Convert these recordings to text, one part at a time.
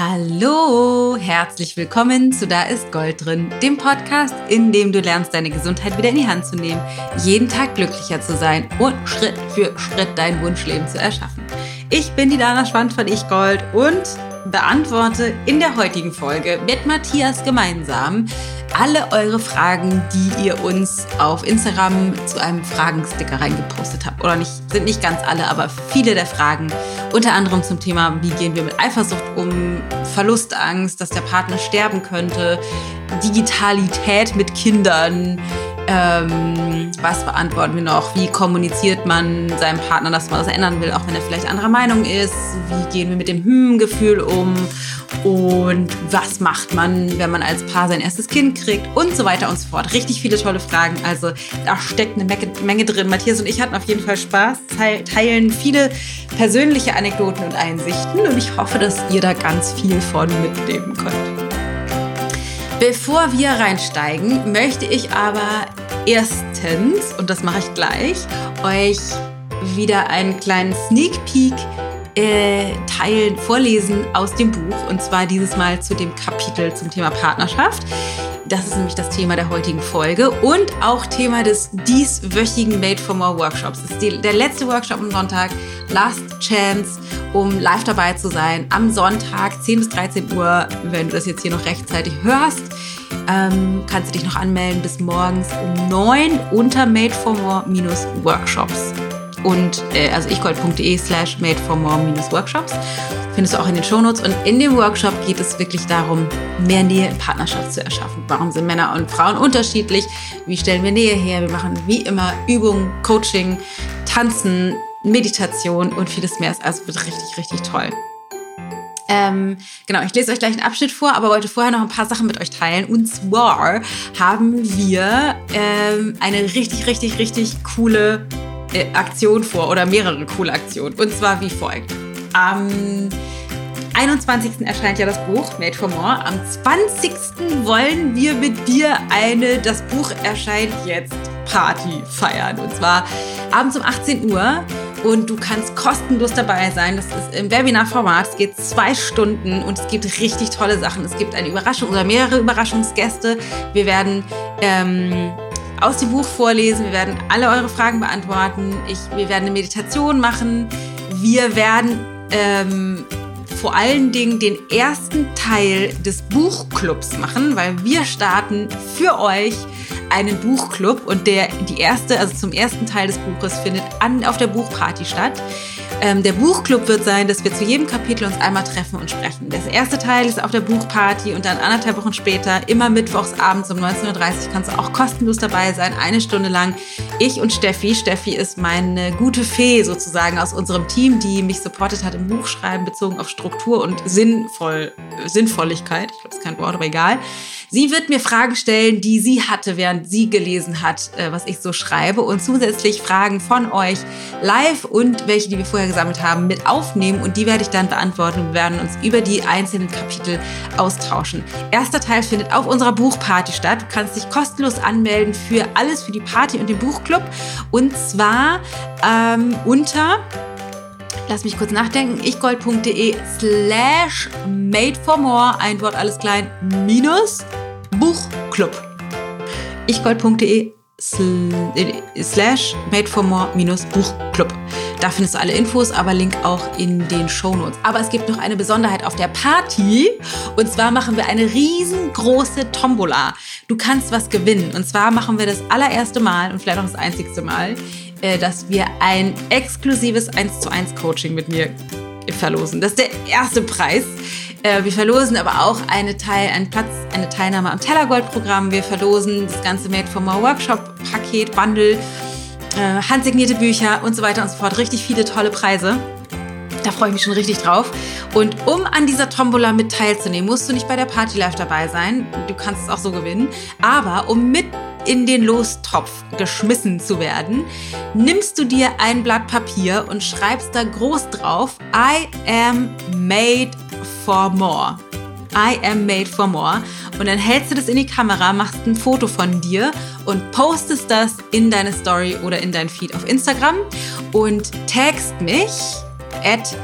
Hallo, herzlich willkommen zu Da ist Gold drin, dem Podcast, in dem du lernst, deine Gesundheit wieder in die Hand zu nehmen, jeden Tag glücklicher zu sein und Schritt für Schritt dein Wunschleben zu erschaffen. Ich bin die Dana Schwand von Ich Gold und beantworte in der heutigen Folge mit Matthias gemeinsam alle eure Fragen, die ihr uns auf Instagram zu einem Fragensticker reingepostet habt. Oder nicht, sind nicht ganz alle, aber viele der Fragen. Unter anderem zum Thema, wie gehen wir mit Eifersucht um, Verlustangst, dass der Partner sterben könnte, Digitalität mit Kindern, ähm, was beantworten wir noch? Wie kommuniziert man seinem Partner, dass man das ändern will, auch wenn er vielleicht anderer Meinung ist? Wie gehen wir mit dem Hm-Gefühl um? Und was macht man, wenn man als Paar sein erstes Kind kriegt? Und so weiter und so fort. Richtig viele tolle Fragen. Also da steckt eine Menge drin. Matthias und ich hatten auf jeden Fall Spaß, teilen viele persönliche Anekdoten und Einsichten. Und ich hoffe, dass ihr da ganz viel von mitnehmen könnt. Bevor wir reinsteigen, möchte ich aber erstens, und das mache ich gleich, euch wieder einen kleinen Sneak Peek äh, teilen, vorlesen aus dem Buch. Und zwar dieses Mal zu dem Kapitel zum Thema Partnerschaft. Das ist nämlich das Thema der heutigen Folge und auch Thema des dieswöchigen Made for More Workshops. Das ist die, der letzte Workshop am Sonntag, Last Chance, um live dabei zu sein. Am Sonntag, 10 bis 13 Uhr, wenn du das jetzt hier noch rechtzeitig hörst. Ähm, kannst du dich noch anmelden bis morgens um 9 unter Made for More-Workshops. Und äh, also ichgold.de slash made for more-workshops findest du auch in den Shownotes. Und in dem Workshop geht es wirklich darum, mehr Nähe in Partnerschaft zu erschaffen. Warum sind Männer und Frauen unterschiedlich? Wie stellen wir Nähe her? Wir machen wie immer Übungen, Coaching, Tanzen, Meditation und vieles mehr. Also wird richtig, richtig toll. Ähm, genau, ich lese euch gleich einen Abschnitt vor, aber wollte vorher noch ein paar Sachen mit euch teilen. Und zwar haben wir ähm, eine richtig, richtig, richtig coole äh, Aktion vor oder mehrere coole Aktionen. Und zwar wie folgt. Am 21. erscheint ja das Buch Made for More. Am 20. wollen wir mit dir eine Das Buch erscheint jetzt Party feiern. Und zwar abends um 18 Uhr und du kannst kostenlos dabei sein. Das ist im Webinar-Format. Es geht zwei Stunden und es gibt richtig tolle Sachen. Es gibt eine Überraschung oder mehrere Überraschungsgäste. Wir werden ähm, aus dem Buch vorlesen. Wir werden alle eure Fragen beantworten. Ich, wir werden eine Meditation machen. Wir werden ähm, vor allen Dingen den ersten Teil des Buchclubs machen, weil wir starten für euch einen Buchclub und der, die erste, also zum ersten Teil des Buches findet an, auf der Buchparty statt. Ähm, der Buchclub wird sein, dass wir zu jedem Kapitel uns einmal treffen und sprechen. Das erste Teil ist auf der Buchparty und dann anderthalb Wochen später, immer mittwochs abends um 19.30 Uhr, kannst du auch kostenlos dabei sein, eine Stunde lang. Ich und Steffi, Steffi ist meine gute Fee sozusagen aus unserem Team, die mich supportet hat im Buchschreiben bezogen auf Struktur und Sinnvoll, Sinnvolligkeit. Ich glaube, das ist kein Wort, aber egal. Sie wird mir Fragen stellen, die sie hatte, während sie gelesen hat, äh, was ich so schreibe und zusätzlich Fragen von euch live und welche, die wir vorher gesammelt haben, mit aufnehmen und die werde ich dann beantworten. Wir werden uns über die einzelnen Kapitel austauschen. Erster Teil findet auf unserer Buchparty statt. Du kannst dich kostenlos anmelden für alles, für die Party und den Buchclub und zwar ähm, unter lass mich kurz nachdenken, ichgold.de slash made for more, ein Wort alles klein, minus Buchclub. ichgold.de slash made for more minus Buchclub. Da findest du alle Infos, aber Link auch in den Shownotes. Aber es gibt noch eine Besonderheit auf der Party. Und zwar machen wir eine riesengroße Tombola. Du kannst was gewinnen. Und zwar machen wir das allererste Mal und vielleicht auch das einzigste Mal, äh, dass wir ein exklusives 1 zu 1 Coaching mit mir verlosen. Das ist der erste Preis. Äh, wir verlosen aber auch eine Teil, einen Platz, eine Teilnahme am Tellergold-Programm. Wir verlosen das ganze Made for More Workshop-Paket, Bundle, äh, handsignierte Bücher und so weiter und so fort. Richtig viele tolle Preise. Da freue ich mich schon richtig drauf. Und um an dieser Tombola mit teilzunehmen, musst du nicht bei der Party Live dabei sein. Du kannst es auch so gewinnen. Aber um mit in den Lostopf geschmissen zu werden, nimmst du dir ein Blatt Papier und schreibst da groß drauf, I am made for more. I am made for more. Und dann hältst du das in die Kamera, machst ein Foto von dir und postest das in deine Story oder in dein Feed auf Instagram und tagst mich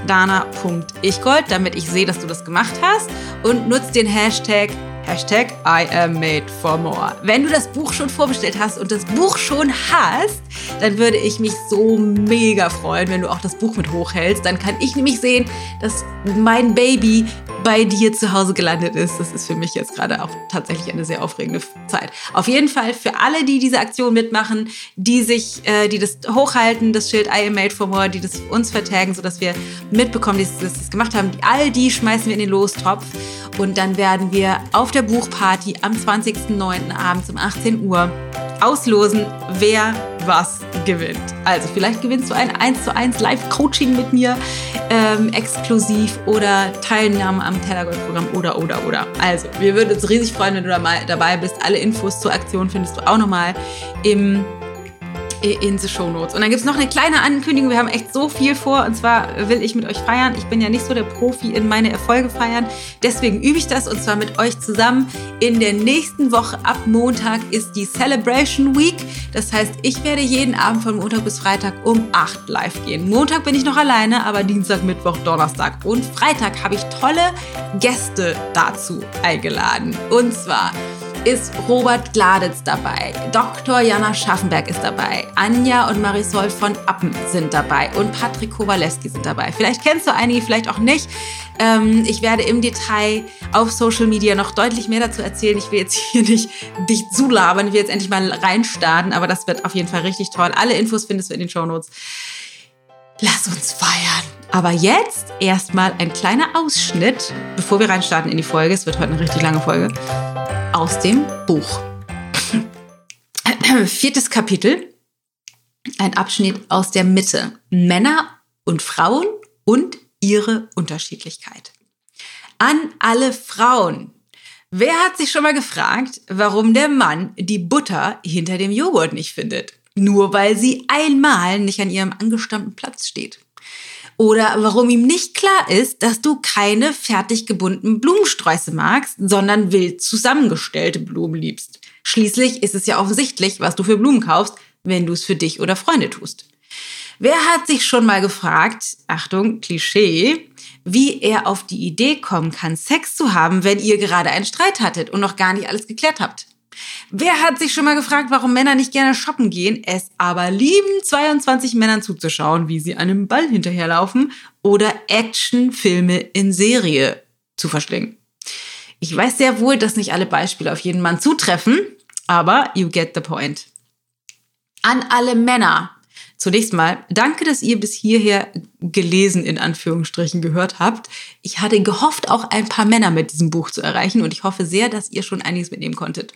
dana.ichgold, damit ich sehe, dass du das gemacht hast. Und nutz den Hashtag Hashtag I am made for more. Wenn du das Buch schon vorbestellt hast und das Buch schon hast, dann würde ich mich so mega freuen, wenn du auch das Buch mit hochhältst. Dann kann ich nämlich sehen, dass mein Baby bei dir zu Hause gelandet ist. Das ist für mich jetzt gerade auch tatsächlich eine sehr aufregende Zeit. Auf jeden Fall für alle, die diese Aktion mitmachen, die sich, äh, die das hochhalten, das Schild I am made for more, die das uns vertagen, sodass wir mitbekommen, dass sie das gemacht haben. All die schmeißen wir in den Lostopf und dann werden wir auf der Buchparty am 20.09. abends um 18 Uhr auslosen, wer was gewinnt. Also vielleicht gewinnst du ein 1 zu 1 Live-Coaching mit mir, ähm, exklusiv oder Teilnahme am Tellergold-Programm oder, oder, oder. Also, wir würden uns riesig freuen, wenn du da mal dabei bist. Alle Infos zur Aktion findest du auch nochmal im in the Show Notes. Und dann gibt es noch eine kleine Ankündigung. Wir haben echt so viel vor. Und zwar will ich mit euch feiern. Ich bin ja nicht so der Profi in meine Erfolge feiern. Deswegen übe ich das und zwar mit euch zusammen. In der nächsten Woche ab Montag ist die Celebration Week. Das heißt, ich werde jeden Abend von Montag bis Freitag um 8 live gehen. Montag bin ich noch alleine, aber Dienstag, Mittwoch, Donnerstag und Freitag habe ich tolle Gäste dazu eingeladen. Und zwar ist Robert Gladitz dabei, Dr. Jana Schaffenberg ist dabei, Anja und Marisol von Appen sind dabei und Patrick Kowaleski sind dabei. Vielleicht kennst du einige, vielleicht auch nicht. Ähm, ich werde im Detail auf Social Media noch deutlich mehr dazu erzählen. Ich will jetzt hier nicht dich zulabern, ich will jetzt endlich mal reinstarten, aber das wird auf jeden Fall richtig toll. Alle Infos findest du in den Show Notes. Lass uns feiern. Aber jetzt erstmal ein kleiner Ausschnitt, bevor wir reinstarten in die Folge. Es wird heute eine richtig lange Folge aus dem Buch. Viertes Kapitel, ein Abschnitt aus der Mitte. Männer und Frauen und ihre Unterschiedlichkeit. An alle Frauen. Wer hat sich schon mal gefragt, warum der Mann die Butter hinter dem Joghurt nicht findet? Nur weil sie einmal nicht an ihrem angestammten Platz steht. Oder warum ihm nicht klar ist, dass du keine fertig gebundenen Blumensträuße magst, sondern wild zusammengestellte Blumen liebst. Schließlich ist es ja offensichtlich, was du für Blumen kaufst, wenn du es für dich oder Freunde tust. Wer hat sich schon mal gefragt, Achtung, Klischee, wie er auf die Idee kommen kann, Sex zu haben, wenn ihr gerade einen Streit hattet und noch gar nicht alles geklärt habt? Wer hat sich schon mal gefragt, warum Männer nicht gerne shoppen gehen, es aber lieben, 22 Männern zuzuschauen, wie sie einem Ball hinterherlaufen oder Actionfilme in Serie zu verschlingen? Ich weiß sehr wohl, dass nicht alle Beispiele auf jeden Mann zutreffen, aber you get the point. An alle Männer, Zunächst mal, danke, dass ihr bis hierher gelesen in Anführungsstrichen gehört habt. Ich hatte gehofft, auch ein paar Männer mit diesem Buch zu erreichen und ich hoffe sehr, dass ihr schon einiges mitnehmen konntet.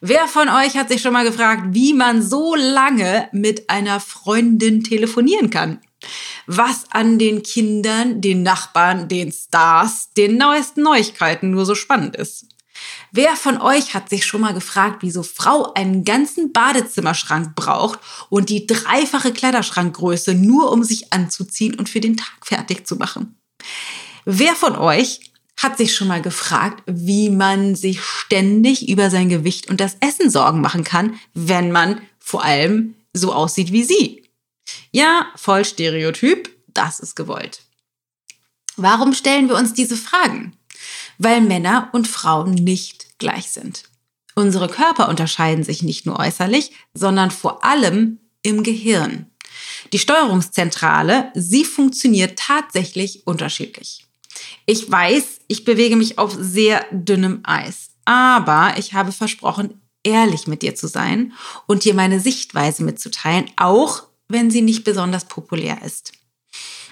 Wer von euch hat sich schon mal gefragt, wie man so lange mit einer Freundin telefonieren kann? Was an den Kindern, den Nachbarn, den Stars, den neuesten Neuigkeiten nur so spannend ist? Wer von euch hat sich schon mal gefragt, wieso Frau einen ganzen Badezimmerschrank braucht und die dreifache Kleiderschrankgröße nur um sich anzuziehen und für den Tag fertig zu machen? Wer von euch hat sich schon mal gefragt, wie man sich ständig über sein Gewicht und das Essen Sorgen machen kann, wenn man vor allem so aussieht wie sie? Ja, voll Stereotyp, das ist gewollt. Warum stellen wir uns diese Fragen? Weil Männer und Frauen nicht gleich sind. Unsere Körper unterscheiden sich nicht nur äußerlich, sondern vor allem im Gehirn. Die Steuerungszentrale, sie funktioniert tatsächlich unterschiedlich. Ich weiß, ich bewege mich auf sehr dünnem Eis, aber ich habe versprochen, ehrlich mit dir zu sein und dir meine Sichtweise mitzuteilen, auch wenn sie nicht besonders populär ist.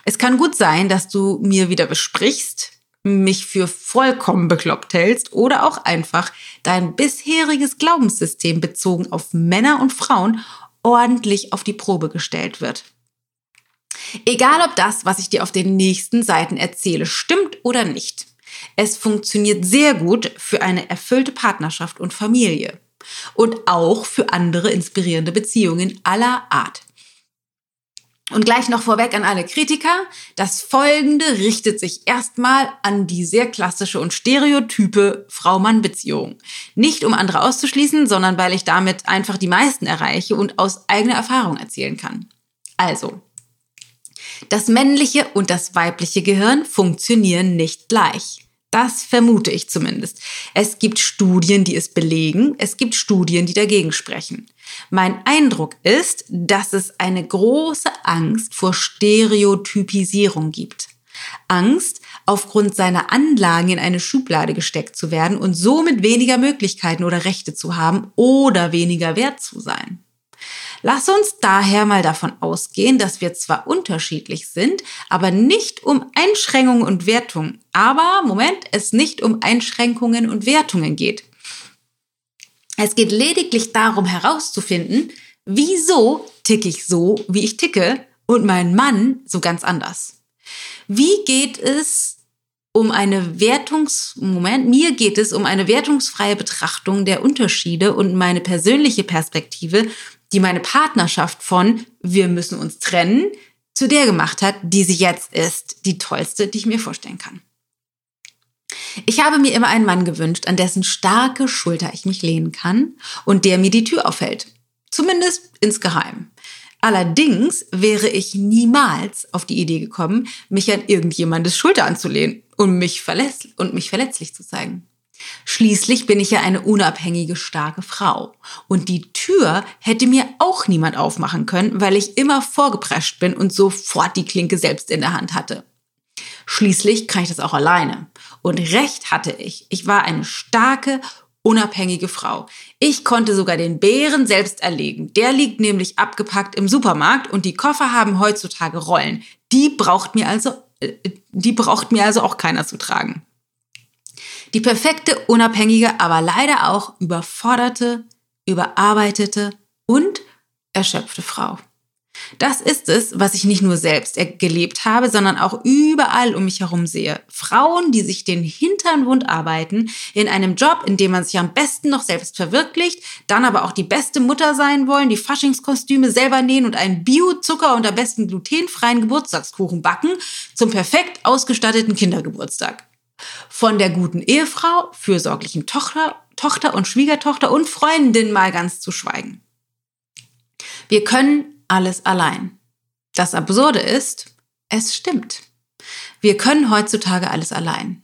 Es kann gut sein, dass du mir wieder besprichst, mich für vollkommen bekloppt hältst oder auch einfach dein bisheriges Glaubenssystem bezogen auf Männer und Frauen ordentlich auf die Probe gestellt wird. Egal ob das, was ich dir auf den nächsten Seiten erzähle, stimmt oder nicht. Es funktioniert sehr gut für eine erfüllte Partnerschaft und Familie und auch für andere inspirierende Beziehungen aller Art. Und gleich noch vorweg an alle Kritiker, das Folgende richtet sich erstmal an die sehr klassische und stereotype Frau-Mann-Beziehung. Nicht um andere auszuschließen, sondern weil ich damit einfach die meisten erreiche und aus eigener Erfahrung erzählen kann. Also, Das männliche und das weibliche Gehirn funktionieren nicht gleich. Das vermute ich zumindest. Es gibt Studien, die es belegen, es gibt Studien, die dagegen sprechen. Mein Eindruck ist, dass es eine große Angst vor Stereotypisierung gibt. Angst, aufgrund seiner Anlagen in eine Schublade gesteckt zu werden und somit weniger Möglichkeiten oder Rechte zu haben oder weniger wert zu sein. Lass uns daher mal davon ausgehen, dass wir zwar unterschiedlich sind, aber nicht um Einschränkungen und Wertungen. Aber, Moment, es nicht um Einschränkungen und Wertungen geht. Es geht lediglich darum herauszufinden, wieso ticke ich so, wie ich ticke und mein Mann so ganz anders. Wie geht es um eine Wertungsmoment, mir geht es um eine wertungsfreie Betrachtung der Unterschiede und meine persönliche Perspektive die meine Partnerschaft von wir müssen uns trennen zu der gemacht hat, die sie jetzt ist, die tollste, die ich mir vorstellen kann. Ich habe mir immer einen Mann gewünscht, an dessen starke Schulter ich mich lehnen kann und der mir die Tür aufhält. Zumindest insgeheim. Allerdings wäre ich niemals auf die Idee gekommen, mich an irgendjemandes Schulter anzulehnen und mich, verletz und mich verletzlich zu zeigen. Schließlich bin ich ja eine unabhängige, starke Frau. Und die Tür hätte mir auch niemand aufmachen können, weil ich immer vorgeprescht bin und sofort die Klinke selbst in der Hand hatte. Schließlich kann ich das auch alleine. Und recht hatte ich. Ich war eine starke, unabhängige Frau. Ich konnte sogar den Bären selbst erlegen. Der liegt nämlich abgepackt im Supermarkt und die Koffer haben heutzutage Rollen. Die braucht mir also, äh, die braucht mir also auch keiner zu tragen. Die perfekte, unabhängige, aber leider auch überforderte, überarbeitete und erschöpfte Frau. Das ist es, was ich nicht nur selbst gelebt habe, sondern auch überall um mich herum sehe. Frauen, die sich den Hintern wund arbeiten, in einem Job, in dem man sich am besten noch selbst verwirklicht, dann aber auch die beste Mutter sein wollen, die Faschingskostüme selber nähen und einen Bio-Zucker und am besten glutenfreien Geburtstagskuchen backen zum perfekt ausgestatteten Kindergeburtstag. Von der guten Ehefrau, fürsorglichen Tochter, Tochter und Schwiegertochter und Freundin mal ganz zu schweigen. Wir können alles allein. Das Absurde ist, es stimmt. Wir können heutzutage alles allein.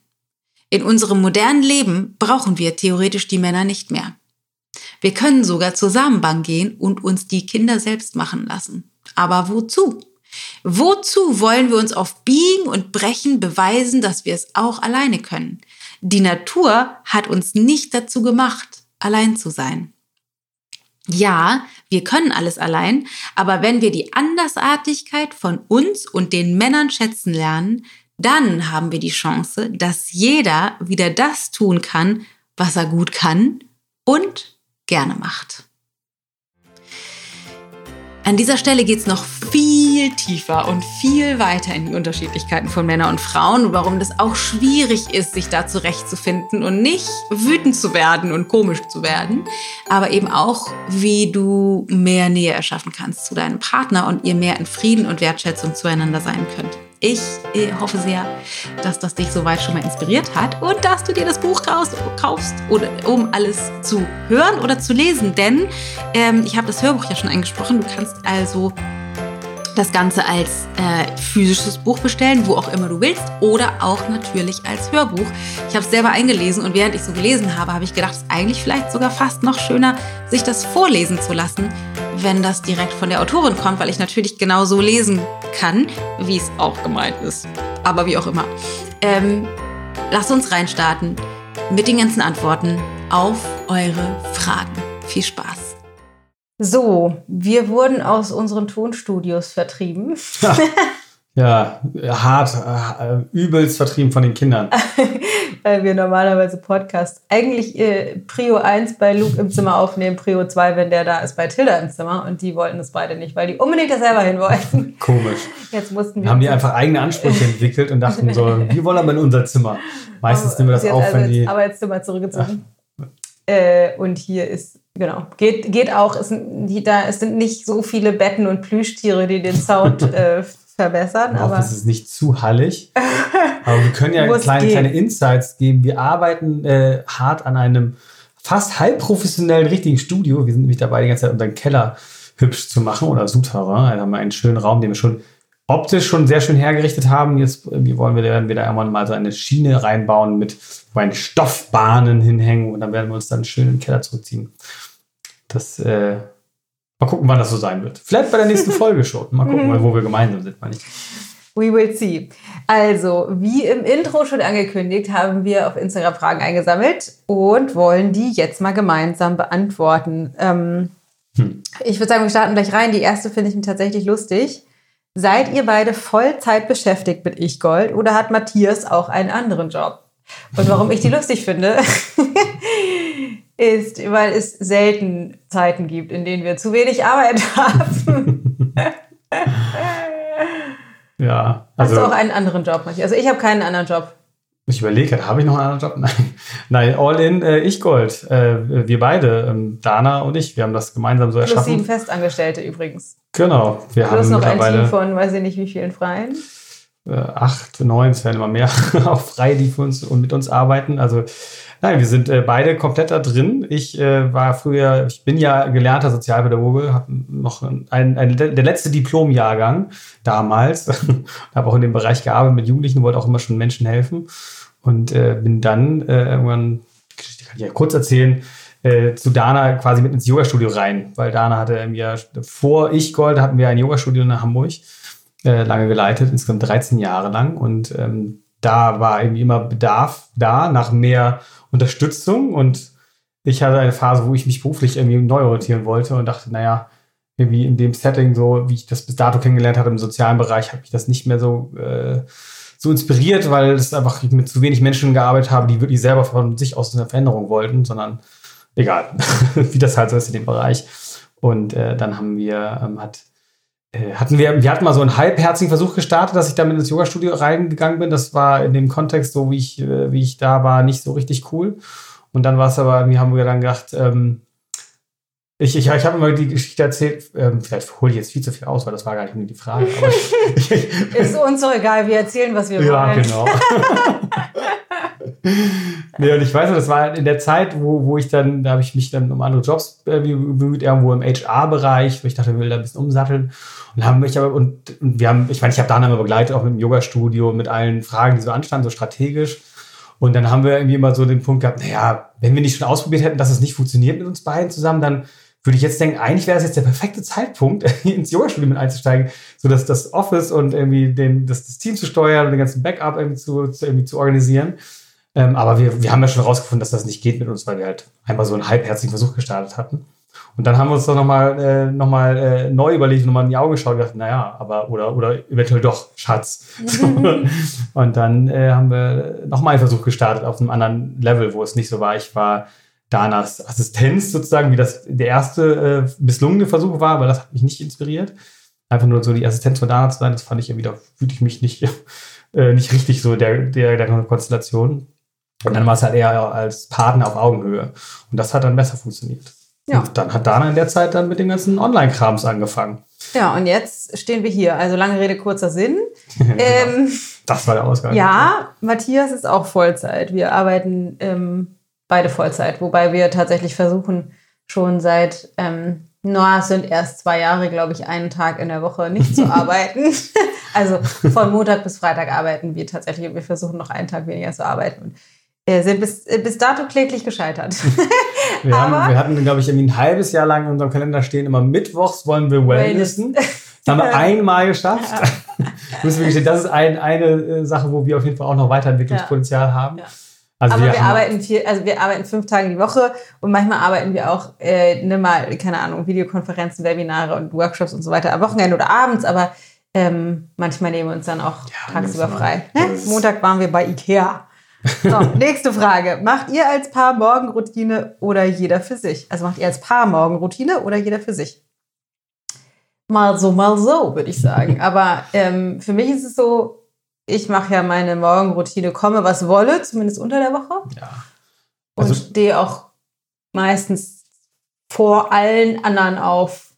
In unserem modernen Leben brauchen wir theoretisch die Männer nicht mehr. Wir können sogar zur Samenbank gehen und uns die Kinder selbst machen lassen. Aber wozu? Wozu wollen wir uns auf Biegen und Brechen beweisen, dass wir es auch alleine können? Die Natur hat uns nicht dazu gemacht, allein zu sein. Ja, wir können alles allein, aber wenn wir die Andersartigkeit von uns und den Männern schätzen lernen, dann haben wir die Chance, dass jeder wieder das tun kann, was er gut kann und gerne macht. An dieser Stelle geht es noch viel tiefer und viel weiter in die Unterschiedlichkeiten von Männern und Frauen und warum das auch schwierig ist, sich da zurechtzufinden und nicht wütend zu werden und komisch zu werden, aber eben auch, wie du mehr Nähe erschaffen kannst zu deinem Partner und ihr mehr in Frieden und Wertschätzung zueinander sein könnt. Ich äh, hoffe sehr, dass das dich soweit schon mal inspiriert hat und dass du dir das Buch kaufst, um alles zu hören oder zu lesen. Denn ähm, ich habe das Hörbuch ja schon angesprochen. Du kannst also das Ganze als äh, physisches Buch bestellen, wo auch immer du willst, oder auch natürlich als Hörbuch. Ich habe es selber eingelesen und während ich so gelesen habe, habe ich gedacht, es ist eigentlich vielleicht sogar fast noch schöner, sich das vorlesen zu lassen, wenn das direkt von der Autorin kommt, weil ich natürlich genau so lesen kann, wie es auch gemeint ist. Aber wie auch immer. Ähm, lasst uns reinstarten mit den ganzen Antworten auf eure Fragen. Viel Spaß! So, wir wurden aus unseren Tonstudios vertrieben. Ja, hart, äh, übelst vertrieben von den Kindern. Weil wir normalerweise Podcast eigentlich äh, Prio 1 bei Luke im Zimmer aufnehmen, Prio 2, wenn der da ist, bei Tilda im Zimmer. Und die wollten das beide nicht, weil die unbedingt da selber hin wollten. Komisch. Jetzt mussten wir. Haben die einfach eigene Ansprüche entwickelt und dachten so, wir wollen aber in unser Zimmer. Meistens nehmen wir das auf, also wenn die. Arbeitszimmer zurückgezogen. Äh, und hier ist Genau, geht, geht auch. Es sind, die, da, es sind nicht so viele Betten und Plüschtiere, die den Sound äh, verbessern. Auch, aber es ist nicht zu hallig. aber wir können ja kleine, kleine Insights geben. Wir arbeiten äh, hart an einem fast halbprofessionellen richtigen Studio. Wir sind nämlich dabei, die ganze Zeit unseren Keller hübsch zu machen oder Souterrain. Also haben wir einen schönen Raum, den wir schon optisch schon sehr schön hergerichtet haben. Jetzt wie wollen wir, werden wir da irgendwann mal so eine Schiene reinbauen mit meinen Stoffbahnen hinhängen und dann werden wir uns dann schön in den Keller zurückziehen. Das, äh, mal gucken, wann das so sein wird. Vielleicht bei der nächsten Folge schon. Mal gucken, wo wir gemeinsam sind, meine ich. We will see. Also, wie im Intro schon angekündigt, haben wir auf Instagram Fragen eingesammelt und wollen die jetzt mal gemeinsam beantworten. Ähm, hm. Ich würde sagen, wir starten gleich rein. Die erste finde ich tatsächlich lustig. Seid ihr beide Vollzeit beschäftigt mit Ich Gold oder hat Matthias auch einen anderen Job? Und warum ich die lustig finde, ist, weil es selten Zeiten gibt, in denen wir zu wenig Arbeit haben. ja. Also, Hast du also auch einen anderen Job, Matthias? Also ich habe keinen anderen Job. Ich überlege, habe ich noch einen anderen Job? Nein, Nein all in äh, ich Gold. Äh, wir beide, ähm, Dana und ich, wir haben das gemeinsam so erschaffen. Plus sieben Festangestellte übrigens. Genau. Wir Plus haben noch ein Team von, weiß ich nicht, wie vielen Freien. Äh, acht, neun, es werden immer mehr auch frei, die für uns und mit uns arbeiten. Also nein, wir sind äh, beide komplett da drin. Ich äh, war früher, ich bin ja gelernter Sozialpädagoge, habe noch ein, ein, der letzte Diplomjahrgang damals, habe auch in dem Bereich gearbeitet mit Jugendlichen, wollte auch immer schon Menschen helfen und äh, bin dann äh, irgendwann, kann ich ja kurz erzählen, äh, zu Dana quasi mit ins Yoga-Studio rein, weil Dana hatte mir vor ich Gold hatten wir ein Yoga-Studio in Hamburg äh, lange geleitet, insgesamt 13 Jahre lang. Und ähm, da war irgendwie immer Bedarf da nach mehr Unterstützung. Und ich hatte eine Phase, wo ich mich beruflich irgendwie neu orientieren wollte und dachte, naja, irgendwie in dem Setting, so wie ich das bis dato kennengelernt hatte im sozialen Bereich, hat mich das nicht mehr so, äh, so inspiriert, weil es einfach mit zu wenig Menschen gearbeitet habe, die wirklich selber von sich aus eine Veränderung wollten, sondern egal, wie das halt so ist in dem Bereich. Und äh, dann haben wir, ähm, hat hatten wir, wir hatten mal so einen halbherzigen Versuch gestartet, dass ich damit ins Yoga-Studio reingegangen bin. Das war in dem Kontext, so wie ich, äh, wie ich da war, nicht so richtig cool. Und dann war es aber, wir haben wir dann gedacht, ähm, ich, ich, ich habe immer die Geschichte erzählt, ähm, vielleicht hole ich jetzt viel zu viel aus, weil das war gar nicht nur die Frage. Ist uns so egal, wir erzählen, was wir wollen. Ja, genau. nee, und ich weiß noch, das war in der Zeit, wo, wo ich dann, da habe ich mich dann um andere Jobs äh, bemüht, irgendwo im HR-Bereich, wo ich dachte, ich will da ein bisschen umsatteln. Und haben mich aber, und, und wir haben, ich meine, ich habe da immer begleitet, auch mit dem Yoga-Studio, mit allen Fragen, die so anstanden, so strategisch. Und dann haben wir irgendwie immer so den Punkt gehabt, naja, wenn wir nicht schon ausprobiert hätten, dass es nicht funktioniert mit uns beiden zusammen, dann würde ich jetzt denken, eigentlich wäre es jetzt der perfekte Zeitpunkt, ins Yoga-Studio mit einzusteigen, so dass das Office und irgendwie den, das, das Team zu steuern und den ganzen Backup irgendwie zu, zu, irgendwie zu organisieren. Ähm, aber wir, wir haben ja schon herausgefunden, dass das nicht geht mit uns, weil wir halt einmal so einen halbherzigen Versuch gestartet hatten. Und dann haben wir uns doch nochmal äh, noch mal, äh, neu überlegt, nochmal in die Augen geschaut und gedacht, naja, aber oder, oder eventuell doch, Schatz. und dann äh, haben wir nochmal einen Versuch gestartet auf einem anderen Level, wo es nicht so war. Ich war Danas Assistenz sozusagen, wie das der erste äh, misslungene Versuch war, weil das hat mich nicht inspiriert. Einfach nur so die Assistenz von Dana zu sein, das fand ich ja wieder, fühlte ich mich nicht, äh, nicht richtig so der, der, der Konstellation. Und dann war es halt eher als Partner auf Augenhöhe. Und das hat dann besser funktioniert. Ja. Und dann hat Dana in der Zeit dann mit dem ganzen Online-Krams angefangen. Ja, und jetzt stehen wir hier. Also lange Rede, kurzer Sinn. genau. ähm, das war der Ausgang. Ja, Matthias ist auch Vollzeit. Wir arbeiten ähm, beide Vollzeit, wobei wir tatsächlich versuchen, schon seit, ähm, no, es sind erst zwei Jahre, glaube ich, einen Tag in der Woche nicht zu arbeiten. also von Montag bis Freitag arbeiten wir tatsächlich und wir versuchen noch einen Tag weniger zu arbeiten. Und sind bis, äh, bis dato kläglich gescheitert. wir, haben, wir hatten, glaube ich, ein halbes Jahr lang in unserem Kalender stehen, immer mittwochs wollen wir Wellnessen. Das haben wir einmal geschafft. Ja. Müssen wir gestehen, das ist ein, eine äh, Sache, wo wir auf jeden Fall auch noch Weiterentwicklungspotenzial ja. haben. Ja. Also Aber wir, wir arbeiten viel, also wir arbeiten fünf Tage die Woche und manchmal arbeiten wir auch äh, ne mal, keine Ahnung, Videokonferenzen, Webinare und Workshops und so weiter am Wochenende oder abends, aber ähm, manchmal nehmen wir uns dann auch tagsüber frei. Ne? Montag waren wir bei Ikea. So, nächste Frage. Macht ihr als Paar Morgenroutine oder jeder für sich? Also macht ihr als Paar Morgenroutine oder jeder für sich? Mal so, mal so, würde ich sagen. Aber ähm, für mich ist es so, ich mache ja meine Morgenroutine, komme was wolle, zumindest unter der Woche. Ja. Also, und stehe auch meistens vor allen anderen auf.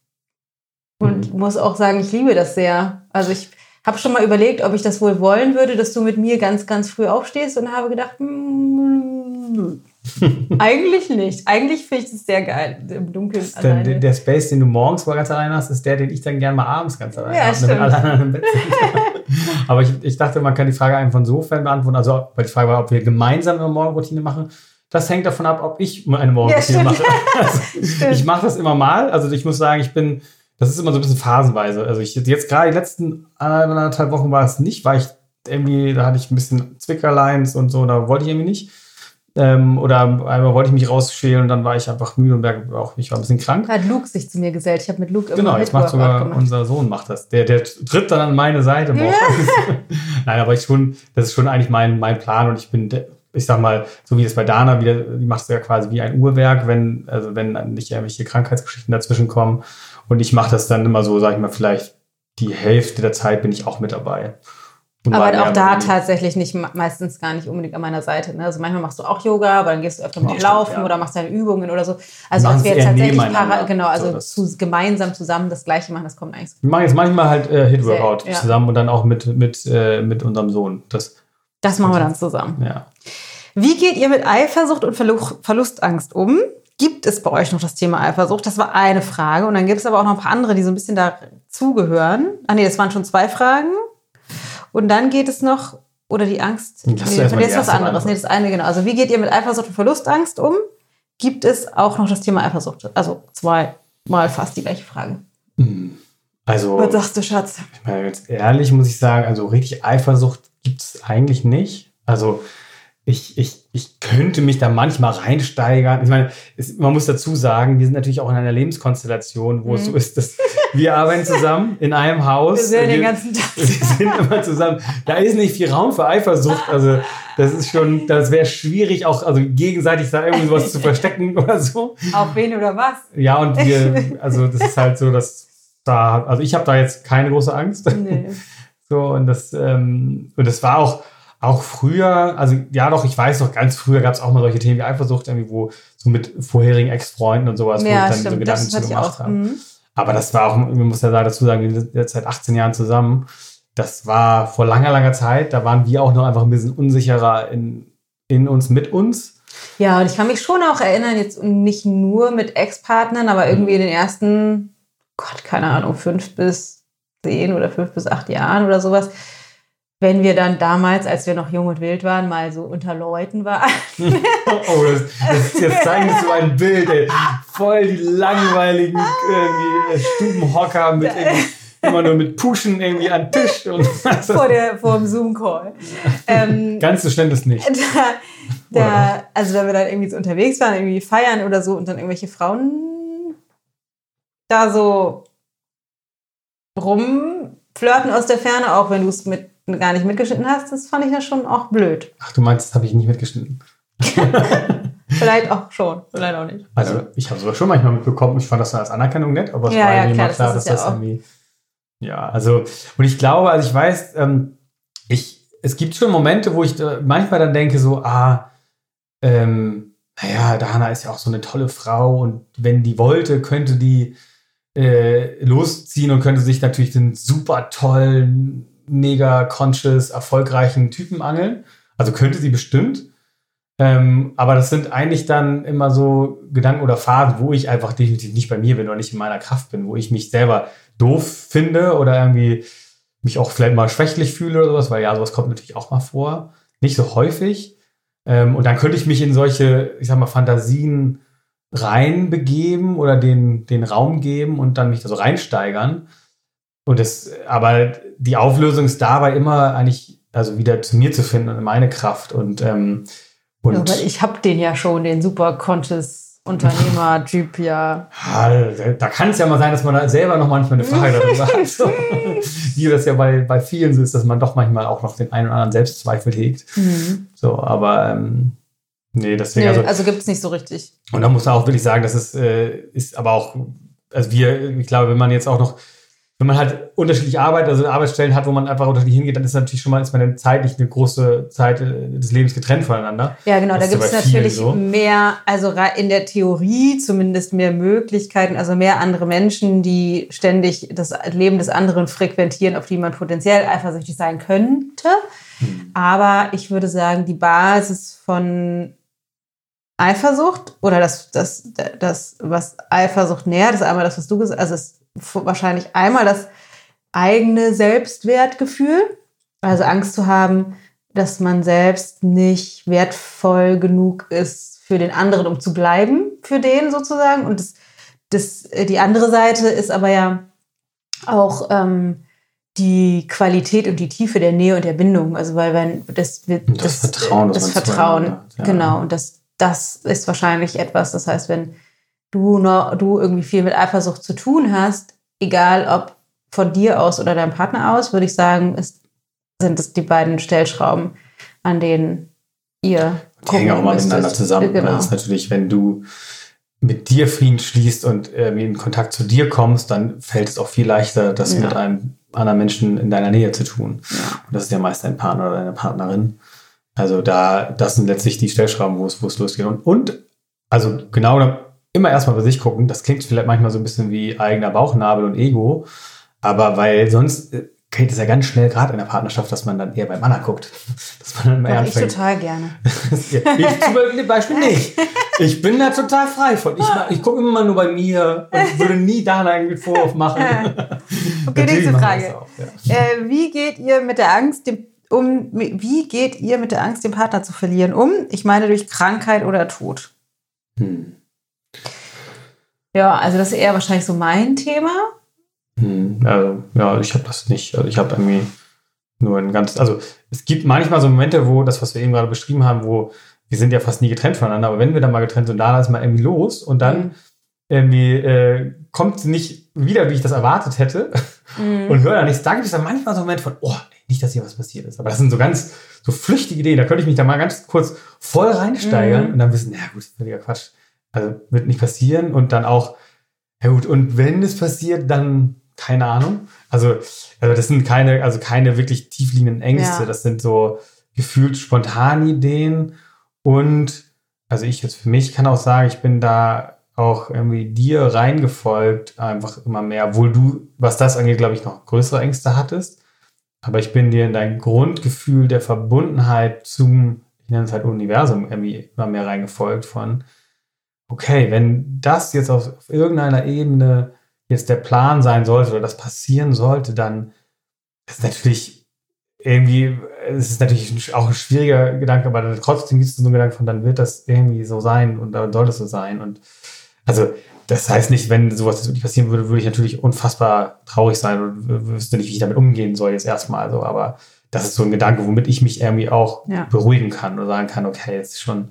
Und muss auch sagen, ich liebe das sehr. Also ich habe schon mal überlegt, ob ich das wohl wollen würde, dass du mit mir ganz, ganz früh aufstehst und habe gedacht, mm. Eigentlich nicht. Eigentlich finde ich das sehr geil, im Dunkeln alleine. Der, der, Space, den du morgens ganz alleine hast, ist der, den ich dann gerne mal abends ganz alleine ja, habe, stimmt. alle anderen im Bett sind. Aber ich, ich dachte, man kann die Frage einfach insofern beantworten. Also, weil die Frage war, ob wir gemeinsam eine Morgenroutine machen. Das hängt davon ab, ob ich eine Morgenroutine ja, mache. Also, ich mache das immer mal. Also ich muss sagen, ich bin, das ist immer so ein bisschen phasenweise. Also ich jetzt gerade die letzten anderthalb Wochen war es nicht, weil ich irgendwie, da hatte ich ein bisschen Zwickerleins und so, da wollte ich irgendwie nicht. Ähm, oder einmal wollte ich mich rausschälen und dann war ich einfach müde und auch, ich war ein bisschen krank. Hat Luke sich zu mir gesellt. Ich habe mit Luke immer Genau, jetzt macht sogar gemacht. unser Sohn macht das. Der, der tritt dann an meine Seite. Ja. Nein, aber ich schon, das ist schon eigentlich mein, mein Plan und ich bin, ich sag mal, so wie es bei Dana wieder, die macht es ja quasi wie ein Uhrwerk, wenn, also wenn nicht irgendwelche Krankheitsgeschichten dazwischen kommen. Und ich mache das dann immer so, sag ich mal, vielleicht die Hälfte der Zeit bin ich auch mit dabei. Aber auch da tatsächlich nicht, meistens gar nicht unbedingt an meiner Seite. Ne? Also manchmal machst du auch Yoga, aber dann gehst du öfter mal laufen ja. oder machst deine Übungen oder so. Also als wir jetzt tatsächlich para, genau, also so, zu, gemeinsam zusammen das Gleiche machen, das kommt eigentlich so. Wir machen jetzt manchmal halt äh, Hit-Workout ja. zusammen und dann auch mit, mit, äh, mit unserem Sohn. Das, das machen wir dann zusammen. Ja. Wie geht ihr mit Eifersucht und Verlustangst um? Gibt es bei euch noch das Thema Eifersucht? Das war eine Frage. Und dann gibt es aber auch noch ein paar andere, die so ein bisschen dazugehören. Ah nee, das waren schon zwei Fragen. Und dann geht es noch, oder die Angst, das nee, ist was anderes. Nee, das eine, genau. Also wie geht ihr mit Eifersucht und Verlustangst um? Gibt es auch noch das Thema Eifersucht? Also zweimal fast die gleiche Frage. Hm. Also, was sagst du, Schatz? Ich meine, jetzt ehrlich muss ich sagen, also richtig Eifersucht gibt es eigentlich nicht. Also ich, ich, ich könnte mich da manchmal reinsteigern. Ich meine, es, man muss dazu sagen, wir sind natürlich auch in einer Lebenskonstellation, wo mhm. es so ist, dass wir arbeiten zusammen in einem Haus. Wir sind den ganzen Tag. Wir sind immer zusammen. Da ist nicht viel Raum für Eifersucht. Also das ist schon, das wäre schwierig, auch also gegenseitig da irgendwie was zu verstecken oder so. Auf wen oder was? Ja, und wir, also das ist halt so, dass da, also ich habe da jetzt keine große Angst. Nee. So, und das, ähm, und das war auch, auch früher, also ja doch, ich weiß noch, ganz früher gab es auch mal solche Themen wie Eifersucht, irgendwie, wo so mit vorherigen Ex-Freunden und sowas, ja, wo ich dann stimmt, so Gedanken zu gemacht habe. Mhm. Aber das war auch, man muss ja dazu sagen, wir sind jetzt seit 18 Jahren zusammen. Das war vor langer, langer Zeit, da waren wir auch noch einfach ein bisschen unsicherer in, in uns, mit uns. Ja, und ich kann mich schon auch erinnern, jetzt nicht nur mit Ex-Partnern, aber irgendwie in den ersten, Gott, keine Ahnung, fünf bis zehn oder fünf bis acht Jahren oder sowas, wenn wir dann damals, als wir noch jung und wild waren, mal so unter Leuten waren. oh, das, das, jetzt zeigen so ein Bild, ey. Voll die langweiligen irgendwie, Stubenhocker mit immer nur mit Pushen irgendwie an Tisch. Und vor, der, vor dem Zoom-Call. Ähm, Ganz so schlimm ist nicht. Da, da, also wenn wir dann irgendwie so unterwegs waren, irgendwie feiern oder so und dann irgendwelche Frauen da so rumflirten aus der Ferne, auch wenn du es mit gar nicht mitgeschnitten hast, das fand ich ja schon auch blöd. Ach, du meinst, das habe ich nicht mitgeschnitten? vielleicht auch schon, vielleicht auch nicht. Also ich habe sowas schon manchmal mitbekommen. Ich fand das dann als Anerkennung nett, aber es ja, war ja, klar, klar, dass das, ja irgendwie. Ja, also, und ich glaube, also ich weiß, ähm, ich, es gibt schon Momente, wo ich äh, manchmal dann denke, so, ah, ähm, naja, Dana ist ja auch so eine tolle Frau und wenn die wollte, könnte die äh, losziehen und könnte sich natürlich den super tollen mega conscious, erfolgreichen Typen angeln. Also könnte sie bestimmt. Ähm, aber das sind eigentlich dann immer so Gedanken oder Phasen, wo ich einfach definitiv nicht bei mir bin oder nicht in meiner Kraft bin, wo ich mich selber doof finde oder irgendwie mich auch vielleicht mal schwächlich fühle oder sowas, weil ja, sowas kommt natürlich auch mal vor. Nicht so häufig. Ähm, und dann könnte ich mich in solche, ich sag mal, Fantasien reinbegeben oder den, den Raum geben und dann mich da so reinsteigern. Und das, aber die Auflösung ist dabei immer eigentlich, also wieder zu mir zu finden und meine Kraft. Und, ähm, und ja, weil ich habe den ja schon, den super Conscious Unternehmer-Typ, ja. ja. Da kann es ja mal sein, dass man da selber noch manchmal eine Frage darüber hat. So. Wie das ja bei, bei vielen so ist, dass man doch manchmal auch noch den einen oder anderen Selbstzweifel hegt. Mhm. So, aber ähm, nee, deswegen. Nee, also, also gibt es nicht so richtig. Und da muss man auch wirklich sagen, dass es äh, ist aber auch, also wir, ich glaube, wenn man jetzt auch noch wenn man halt unterschiedlich arbeitet, also Arbeitsstellen hat, wo man einfach unterschiedlich hingeht, dann ist natürlich schon mal, ist man dann zeitlich eine große Zeit äh, des Lebens getrennt voneinander. Ja, genau, das da gibt es natürlich so. mehr, also in der Theorie zumindest mehr Möglichkeiten, also mehr andere Menschen, die ständig das Leben des anderen frequentieren, auf die man potenziell eifersüchtig sein könnte. Hm. Aber ich würde sagen, die Basis von Eifersucht oder das, das, das, was Eifersucht nähert, ist einmal das, was du gesagt hast, also wahrscheinlich einmal das eigene Selbstwertgefühl, also Angst zu haben, dass man selbst nicht wertvoll genug ist für den anderen, um zu bleiben für den sozusagen. Und das, das, die andere Seite ist aber ja auch ähm, die Qualität und die Tiefe der Nähe und der Bindung. Also weil wenn das, das, das Vertrauen, das, das Vertrauen, ja. genau. Und das, das ist wahrscheinlich etwas. Das heißt, wenn du du irgendwie viel mit Eifersucht zu tun hast, egal ob von dir aus oder deinem Partner aus, würde ich sagen, ist, sind es die beiden Stellschrauben, an denen ihr. Die hängen auch mal miteinander zusammen. Genau. Das ist natürlich, wenn du mit dir Frieden schließt und irgendwie in Kontakt zu dir kommst, dann fällt es auch viel leichter, das ja. mit einem anderen Menschen in deiner Nähe zu tun. Ja. Und das ist ja meist dein Partner oder deine Partnerin. Also da, das sind letztlich die Stellschrauben, wo es, wo es losgeht. Und, und also genau immer erstmal bei sich gucken. Das klingt vielleicht manchmal so ein bisschen wie eigener Bauchnabel und Ego. Aber weil sonst äh, geht es ja ganz schnell, gerade in der Partnerschaft, dass man dann eher beim Mann guckt. Dass man dann eher ich total gerne. ich zum Beispiel nicht. Ich bin da total frei von. Ich, ich gucke immer nur bei mir und würde nie da einen Vorwurf machen. okay, nächste Frage. Auch, ja. äh, wie geht ihr mit der Angst, dem, um, wie geht ihr mit der Angst, den Partner zu verlieren um? Ich meine durch Krankheit oder Tod. Hm. Ja, also das ist eher wahrscheinlich so mein Thema. Hm, also, ja, ich habe das nicht. Also ich habe irgendwie nur ein ganz, also es gibt manchmal so Momente, wo das, was wir eben gerade beschrieben haben, wo wir sind ja fast nie getrennt voneinander, aber wenn wir dann mal getrennt sind, da ist mal irgendwie los und dann mhm. irgendwie äh, kommt nicht wieder, wie ich das erwartet hätte mhm. und höre da nichts. Da gibt es dann manchmal so einen Moment von, oh, nicht, dass hier was passiert ist. Aber das sind so ganz so flüchtige Ideen. Da könnte ich mich da mal ganz kurz voll reinsteigern mhm. und dann wissen, ja gut, völliger Quatsch. Also wird nicht passieren und dann auch, ja gut, und wenn es passiert, dann keine Ahnung. Also, also das sind keine, also keine wirklich tiefliegenden Ängste. Ja. Das sind so gefühlt spontane Ideen. Und also ich jetzt für mich kann auch sagen, ich bin da auch irgendwie dir reingefolgt, einfach immer mehr, obwohl du, was das angeht, glaube ich, noch größere Ängste hattest. Aber ich bin dir in dein Grundgefühl der Verbundenheit zum, ich nenne es halt Universum, irgendwie immer mehr reingefolgt von, okay, wenn das jetzt auf, auf irgendeiner Ebene jetzt der Plan sein sollte oder das passieren sollte, dann ist natürlich irgendwie, es ist natürlich auch ein schwieriger Gedanke, aber trotzdem gibt es so einen Gedanken von, dann wird das irgendwie so sein und dann soll das so sein. Und also das heißt nicht, wenn sowas wirklich passieren würde, würde ich natürlich unfassbar traurig sein und wüsste nicht, wie ich damit umgehen soll jetzt erstmal. So, aber das ist so ein Gedanke, womit ich mich irgendwie auch ja. beruhigen kann und sagen kann, okay, jetzt ist schon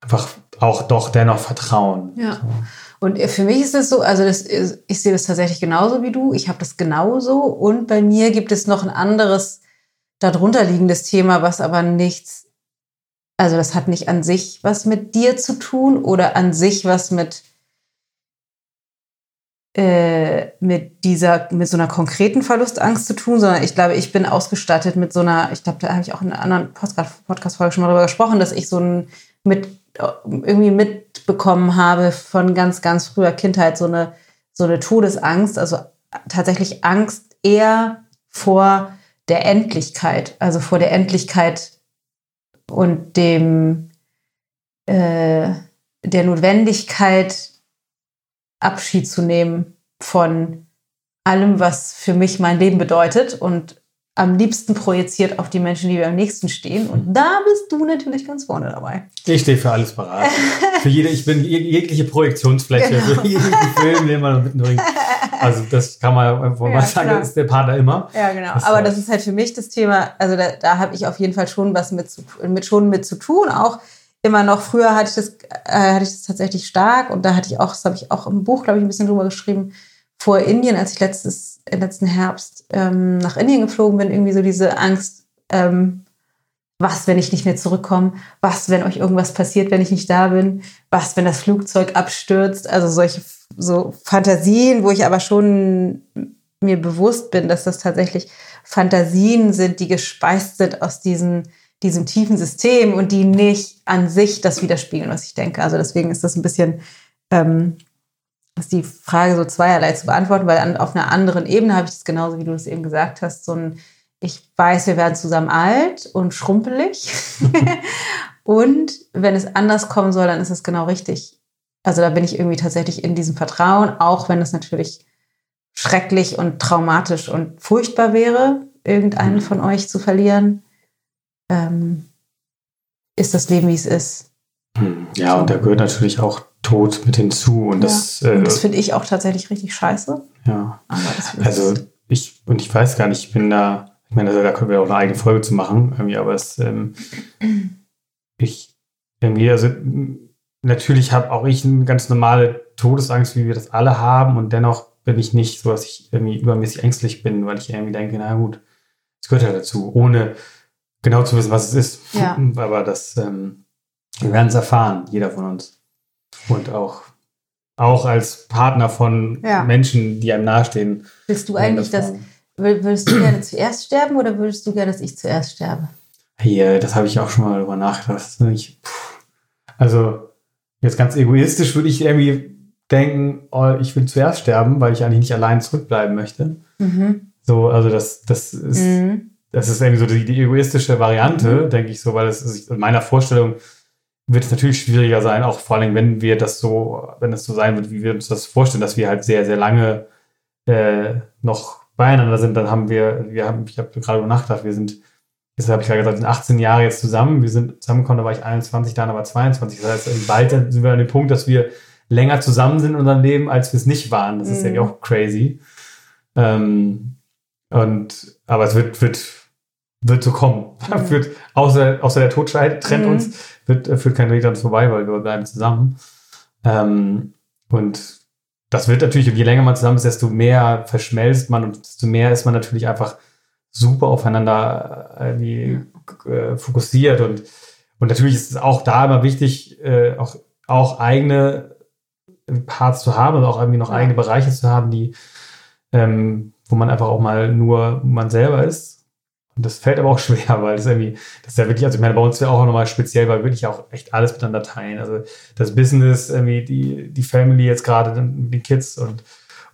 einfach auch doch dennoch Vertrauen. Ja. So. Und für mich ist es so, also das, ich sehe das tatsächlich genauso wie du. Ich habe das genauso. Und bei mir gibt es noch ein anderes darunter liegendes Thema, was aber nichts, also das hat nicht an sich was mit dir zu tun oder an sich was mit äh, mit dieser, mit so einer konkreten Verlustangst zu tun, sondern ich glaube, ich bin ausgestattet mit so einer, ich glaube, da habe ich auch in einer anderen Podcast-Folge schon mal darüber gesprochen, dass ich so ein mit irgendwie mitbekommen habe von ganz, ganz früher Kindheit, so eine, so eine Todesangst, also tatsächlich Angst eher vor der Endlichkeit, also vor der Endlichkeit und dem äh, der Notwendigkeit, Abschied zu nehmen von allem, was für mich mein Leben bedeutet und am liebsten projiziert auf die Menschen, die mir am nächsten stehen. Und da bist du natürlich ganz vorne dabei. Ich stehe für alles parat. für jede, ich bin jegliche Projektionsfläche, genau. für jeden Film, den man mitbringt. Also das kann man einfach ja, mal sagen, klar. ist der Partner immer. Ja, genau. Das Aber das ist halt für mich das Thema, also da, da habe ich auf jeden Fall schon was mit, zu, mit, schon mit zu tun. Auch immer noch, früher hatte ich das, äh, hatte ich das tatsächlich stark und da hatte ich auch, das habe ich auch im Buch, glaube ich, ein bisschen drüber geschrieben, vor Indien, als ich letztes, letzten Herbst ähm, nach Indien geflogen bin, irgendwie so diese Angst, ähm, was, wenn ich nicht mehr zurückkomme? Was, wenn euch irgendwas passiert, wenn ich nicht da bin? Was, wenn das Flugzeug abstürzt? Also solche so Fantasien, wo ich aber schon mir bewusst bin, dass das tatsächlich Fantasien sind, die gespeist sind aus diesen, diesem tiefen System und die nicht an sich das widerspiegeln, was ich denke. Also deswegen ist das ein bisschen ähm, ist die Frage so zweierlei zu beantworten, weil an, auf einer anderen Ebene habe ich das genauso, wie du es eben gesagt hast, so ein, ich weiß, wir werden zusammen alt und schrumpelig Und wenn es anders kommen soll, dann ist es genau richtig. Also da bin ich irgendwie tatsächlich in diesem Vertrauen, auch wenn es natürlich schrecklich und traumatisch und furchtbar wäre, irgendeinen mhm. von euch zu verlieren, ähm, ist das Leben, wie es ist. Hm, ja, so. und da gehört natürlich auch Tod mit hinzu. Und das, ja. äh, das finde ich auch tatsächlich richtig scheiße. Ja. also ich, und ich weiß gar nicht, ich bin da, ich meine, da können wir auch eine eigene Folge zu machen, irgendwie, aber es, ähm, ich, irgendwie, also natürlich habe auch ich eine ganz normale Todesangst, wie wir das alle haben, und dennoch bin ich nicht so, dass ich irgendwie übermäßig ängstlich bin, weil ich irgendwie denke, na gut, es gehört ja dazu, ohne genau zu wissen, was es ist. Ja. Aber das, ähm, wir werden es erfahren, jeder von uns. Und auch, auch als Partner von ja. Menschen, die einem nahestehen. Willst du eigentlich das, würdest du gerne zuerst sterben oder würdest du gerne, dass ich zuerst sterbe? Hier, das habe ich auch schon mal darüber nachgedacht. Ich, also, jetzt ganz egoistisch würde ich irgendwie denken, oh, ich will zuerst sterben, weil ich eigentlich nicht allein zurückbleiben möchte. Mhm. So, also das, das ist, mhm. das ist irgendwie so die, die egoistische Variante, mhm. denke ich so, weil es ist in meiner Vorstellung wird es natürlich schwieriger sein, auch vor allem, wenn wir das so, wenn es so sein wird, wie wir uns das vorstellen, dass wir halt sehr, sehr lange äh, noch beieinander sind, dann haben wir, wir haben, ich habe gerade nachgedacht, wir sind, jetzt habe ich gerade gesagt, sind 18 Jahre jetzt zusammen, wir sind zusammengekommen, da war ich 21, dann aber 22. Das heißt, bald sind wir an dem Punkt, dass wir länger zusammen sind in unserem Leben, als wir es nicht waren. Das ist mhm. ja auch crazy. Ähm, und, aber es wird, wird, wird so kommen. Mhm. Führt, außer, außer der Tod trennt mhm. uns, wird, äh, führt kein Weg an uns vorbei, weil wir bleiben zusammen. Ähm, und das wird natürlich, je länger man zusammen ist, desto mehr verschmelzt man und desto mehr ist man natürlich einfach super aufeinander äh, äh, fokussiert. Und, und natürlich ist es auch da immer wichtig, äh, auch, auch eigene Parts zu haben und auch irgendwie noch eigene Bereiche zu haben, die, ähm, wo man einfach auch mal nur man selber ist und das fällt aber auch schwer, weil das irgendwie, das ist ja wirklich, also ich meine, bei uns wäre auch nochmal speziell, weil wirklich auch echt alles miteinander teilen. Also das Business, irgendwie die, die Family jetzt gerade, die Kids und,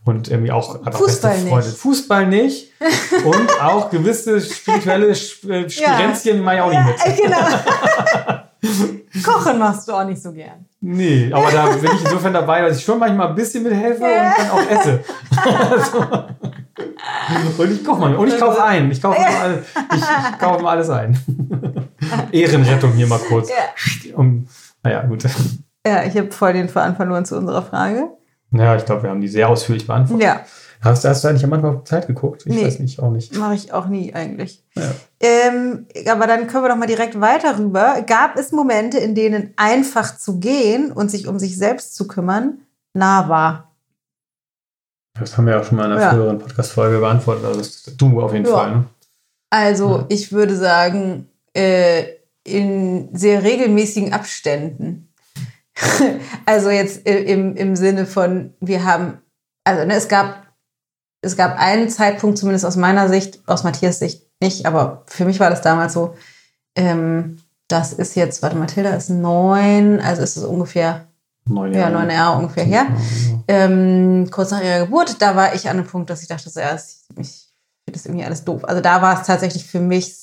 und irgendwie auch einfach Fußball beste Freunde. Nicht. Fußball nicht. und auch gewisse spirituelle äh, Spirenzchen ja. mache ich auch nicht mit. Genau. Kochen machst du auch nicht so gern. Nee, aber da bin ich insofern dabei, dass ich schon manchmal ein bisschen mithelfe ja. und dann auch esse. und ich koche mal. Und ich kaufe ein. Ich kaufe, ja. alles, ich, ich kaufe mal alles ein. Ehrenrettung hier mal kurz. Ja. Um, naja, gut. Ja, ich habe voll den Faden verloren zu unserer Frage. Ja, ich glaube, wir haben die sehr ausführlich beantwortet. Ja. Hast, hast du eigentlich am Anfang auf Zeit geguckt? Ich nee, weiß nicht, auch nicht. Mache ich auch nie eigentlich. Ja. Ähm, aber dann können wir doch mal direkt weiter rüber. Gab es Momente, in denen einfach zu gehen und sich um sich selbst zu kümmern nah war? Das haben wir auch schon mal in einer ja. früheren Podcast-Folge beantwortet. Also du auf jeden ja. Fall. Ne? Also ja. ich würde sagen, äh, in sehr regelmäßigen Abständen. also jetzt im, im Sinne von, wir haben, also ne, es gab es gab einen Zeitpunkt, zumindest aus meiner Sicht, aus Matthias Sicht nicht, aber für mich war das damals so, ähm, das ist jetzt, warte, Mathilda ist neun, also ist es ungefähr neun Jahre, ja, neun Jahre ungefähr her. Ähm, kurz nach ihrer Geburt, da war ich an einem Punkt, dass ich dachte, so, ja, ich, ich finde das irgendwie alles doof. Also da war es tatsächlich für mich